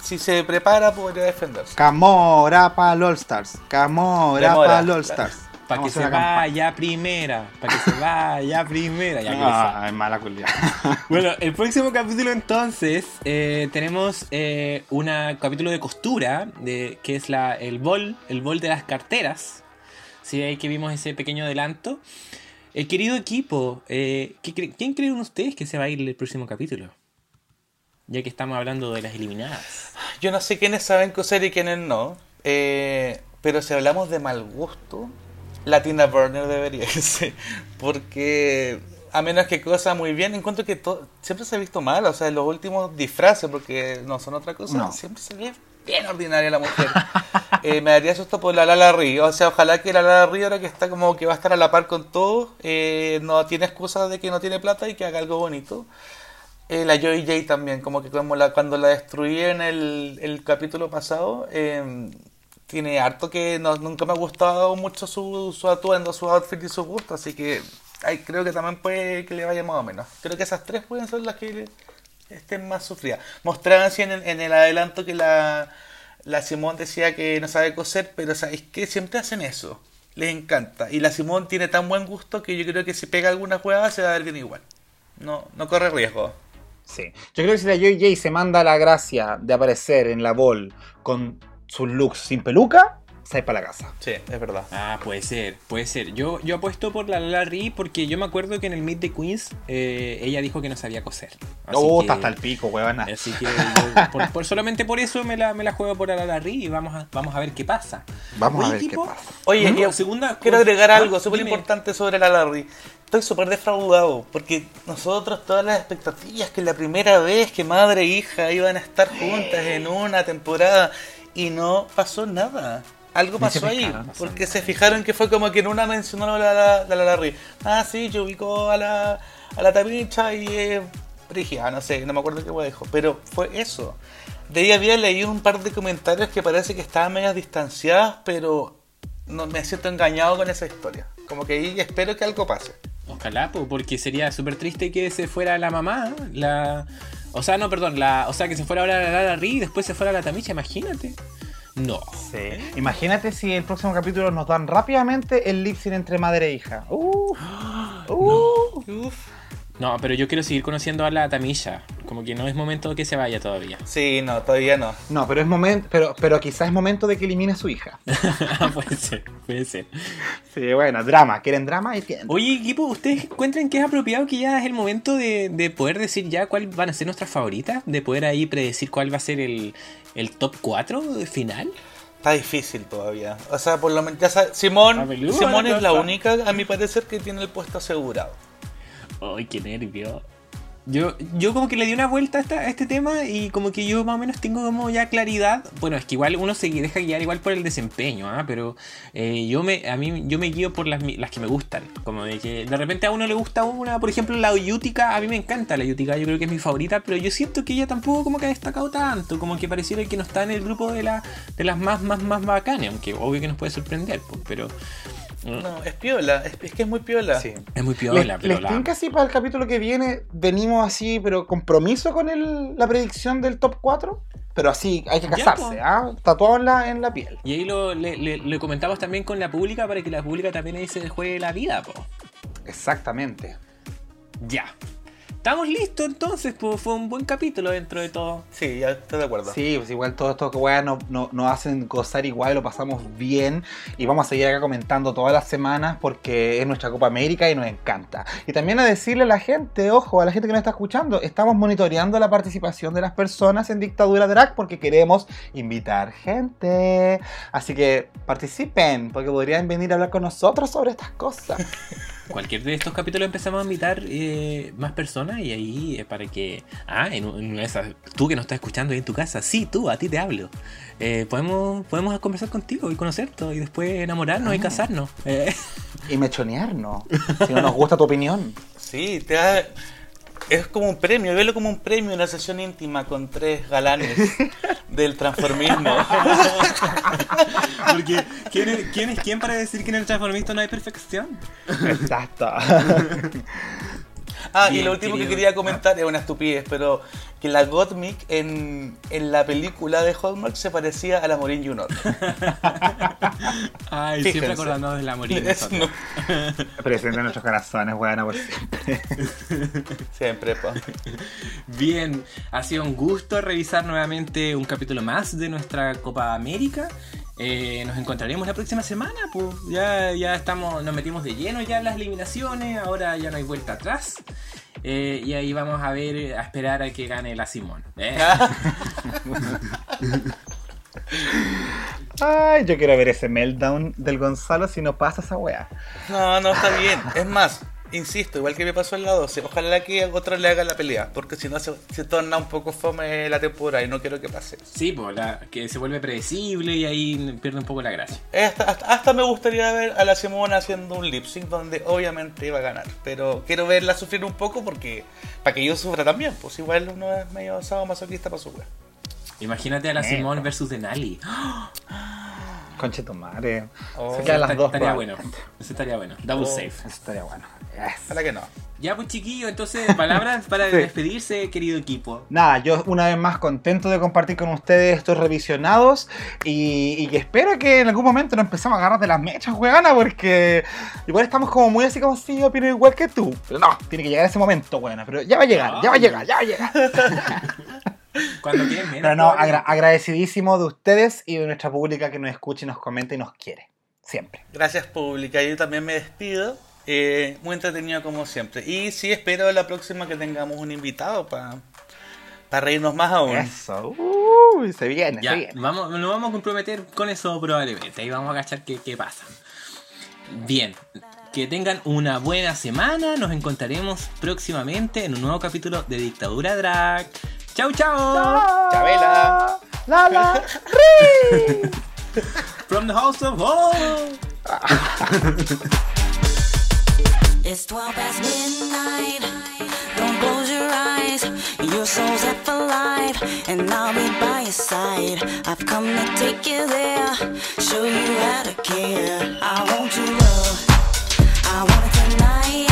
si se prepara podría defenderse. Camora para All Stars. Camora para All Stars. Para que se vaya primera. Para que se vaya primera. Ya Ah, es mala cualidad. <laughs> Bueno, el próximo capítulo entonces eh, tenemos eh, un capítulo de costura, de, que es la, el bol, el bol de las carteras. Sí, ahí que vimos ese pequeño adelanto. Eh, querido equipo, eh, ¿qué cre- ¿quién creen ustedes que se va a ir el próximo capítulo? Ya que estamos hablando de las eliminadas. Yo no sé quiénes saben coser y quiénes no, eh, pero si hablamos de mal gusto, la Tina Burner debería <laughs> irse, porque a menos que cosa muy bien, encuentro que siempre se ha visto mal, o sea, los últimos disfraces, porque no son otra cosa, No. siempre se ve bien ordinaria la mujer. <laughs> Eh, me daría susto por la Lala Río, o sea, ojalá que la Lala Río ahora que está como que va a estar a la par con todos, eh, no tiene excusa de que no tiene plata y que haga algo bonito. Eh, la Joy J también, como que como la, cuando la destruí en el, el capítulo pasado, eh, tiene harto que nunca me ha gustado mucho su, atuendo, su outfit y su gusto, así que ay, creo que también puede que le vaya más o menos. Creo que esas tres pueden ser las que estén más sufridas. Mostraban así en el, adelanto que la, la Simón decía que no sabe coser, pero ¿sabéis qué? Siempre hacen eso. Les encanta. Y la Simón tiene tan buen gusto que yo creo que si pega alguna juega se va a ver bien igual. No, no corre riesgo. Sí. Yo creo que si la Joy J se manda la gracia de aparecer en la ball con sus looks sin peluca, se va para la casa. Sí, es verdad. Ah, puede ser, puede ser. Yo, yo apuesto por la Lala Ri porque yo me acuerdo que en el Meet the Queens eh, ella dijo que no sabía coser. Así Oh, hasta el pico, huevona. Así que yo, por, por- solamente por eso me la, me la juego por la Lala Ri y vamos a, vamos a ver qué pasa. Vamos a ver qué pasa. Oye, una y segunda quiero agregar Ah, algo súper importante sobre la Larry. Estoy súper defraudado porque nosotros todas las expectativas que la primera vez que madre e hija iban a estar juntas en una temporada y no pasó nada. Algo pasó ahí, porque se fijaron que fue como que en una mencionó a la, la, la, la Larry. Ah, sí, yo ubico a la, a la Tamicha y eh, Brigia, no sé, no me acuerdo qué hueá dijo, pero fue eso. De ahí había leído un par de comentarios que parece que estaban medias distanciadas, pero no me siento engañado con esa historia. Como que ahí espero que algo pase. Ojalá, po, porque sería súper triste que se fuera la mamá, la... O sea, no, perdón, la... o sea, que se fuera ahora la Lala Ri y después se fuera la Tamicha, imagínate. No. Sí. Imagínate si el próximo capítulo nos dan rápidamente el lip sync entre madre e hija. Uh, <gasps> uh. No, pero yo quiero seguir conociendo a la Tamisha. Como que no es momento que se vaya todavía. <laughs> Sí, no, todavía no. No, pero es momento, pero, pero quizás es momento de que elimine a su hija. <laughs> puede ser, puede ser. Sí, bueno, drama. ¿Quieren drama? Y tienen. Oye, equipo, ¿ustedes encuentran que es apropiado que ya es el momento de, de poder decir ya cuáles van a ser nuestras favoritas? De poder ahí predecir cuál va a ser el, el top 4 final. Está difícil todavía. O sea, por lo menos, ya sabes, Simón, Simón es la única, a mi parecer, que tiene el puesto asegurado. Ay, qué nervio. Yo, yo como que le di una vuelta a, esta- a este tema y como que yo más o menos tengo como ya claridad. Bueno, es que igual uno se deja guiar igual por el desempeño, ¿ah? pero eh, yo me a mí yo me guío por las, las que me gustan. Como de que de repente a uno le gusta una, por ejemplo, la Yutica, a mí me encanta la Yutica, yo creo que es mi favorita, pero yo siento que ella tampoco como que ha destacado tanto, como que pareciera que no está en el grupo de, la, de las más, más, más bacanas, aunque obvio que nos puede sorprender, pero No, es piola, es, es que es muy piola. Sí. es muy piola, Les, pero les la... para el capítulo que viene, venimos así, pero compromiso con el, la predicción del top 4. Pero así, hay que casarse. ¿ah? Tatuado en la, en la piel. Y ahí lo, le, le- le comentamos también con la pública para que la pública también ahí se juegue la vida, po. Exactamente. Ya. Estamos listos entonces, pues fue un buen capítulo dentro de todo. Sí, ya estoy de acuerdo. Sí, pues igual todo esto que weas nos, nos- nos hacen gozar igual, lo pasamos bien y vamos a seguir acá comentando todas las semanas porque es nuestra Copa América y nos encanta. Y también a decirle a la gente, ojo, a la gente que nos está escuchando, estamos monitoreando la participación de las personas en Dictadura Drag porque queremos invitar gente. Así que participen porque podrían venir a hablar con nosotros sobre estas cosas. <laughs> Cualquier de estos capítulos empezamos a invitar eh, más personas y ahí es para que. Ah, en, esas. Tú que nos estás escuchando ahí en tu casa, sí, tú, a ti te hablo. Eh, podemos, podemos conversar contigo y conocerte y después enamorarnos y Ah. casarnos. Eh, Y mechonearnos, si no nos gusta tu opinión. Sí, te da- es como un premio, velo como un premio, una sesión íntima con tres galanes <laughs> del transformismo. <laughs> Porque ¿quién es, quién es quién para decir que en el transformista no hay perfección? Exacto. <laughs> Ah, y lo último querido. que quería comentar es una estupidez, pero que la Gottmik en, en la película de Hallmark se parecía a la Morin Junior. <laughs> Ay, Fíjense. siempre acordándonos de la morir. <laughs> Es- no, Presente en nuestros corazones, buena por siempre. siempre, po. <laughs> Bien, ha sido un gusto revisar nuevamente un capítulo más de nuestra Copa América. Eh, nos encontraremos la próxima semana, pues ya, ya estamos, nos metimos de lleno ya en las eliminaciones, ahora ya no hay vuelta atrás. Eh, y ahí vamos a ver, a esperar a que gane la Simón. ¿eh? <laughs> Ay, yo quiero ver ese meltdown del Gonzalo si no pasa esa wea. No, no, está bien. Es más, insisto, igual que me pasó en la 12, ojalá que otro le haga la pelea, porque si no se, se torna un poco fome la temporada y no quiero que pase. Sí, pues la, que se vuelve predecible y ahí pierde un poco la gracia. Hasta, hasta, hasta me gustaría ver a la Simona haciendo un lip sync donde obviamente iba a ganar. Pero quiero verla sufrir un poco porque para que yo sufra también. Pues igual uno es medio sábado masoquista para su wea. Imagínate a la Neta. Simón versus Denali. Conche tu madre. Oh, Se quedan las dos. estaría bueno. Eso estaría bueno. Double Oh. safe. Eso estaría bueno. Yes. Ojalá que no. Ya, pues chiquillo, entonces, palabras para <laughs> Sí. despedirse, querido equipo. Nada, yo una vez más contento de compartir con ustedes estos revisionados y, y que espero que en algún momento nos empecemos a agarrar de las mechas, weona, porque igual estamos como muy así como si yo opino igual que tú. Pero no, tiene que llegar ese momento, weona, pero ya va a llegar, ya va a llegar, ya va a llegar. <laughs> Cuando quieres menos. Pero no, agra- agradecidísimo de ustedes y de nuestra pública que nos escucha y nos comenta y nos quiere. Siempre. Gracias pública. Yo también me despido. Eh, muy entretenido como siempre. Y sí espero la próxima que tengamos un invitado para reírnos más aún. Eso. Uy, se viene, Ya, se viene. vamos, nos vamos a comprometer con eso probablemente. Ahí vamos a cachar qué, qué pasa. Bien, que tengan una buena semana. Nos encontraremos próximamente en un nuevo capítulo de Dictadura Drag. ¡Chau, chau! Chabela. La la. <laughs> From the House of Horror. <laughs> It's 12 past midnight. Don't close your eyes. Your soul's half alive, and I'll be by your side. I've come to take you there, show you how to care. I want your love. I want it tonight.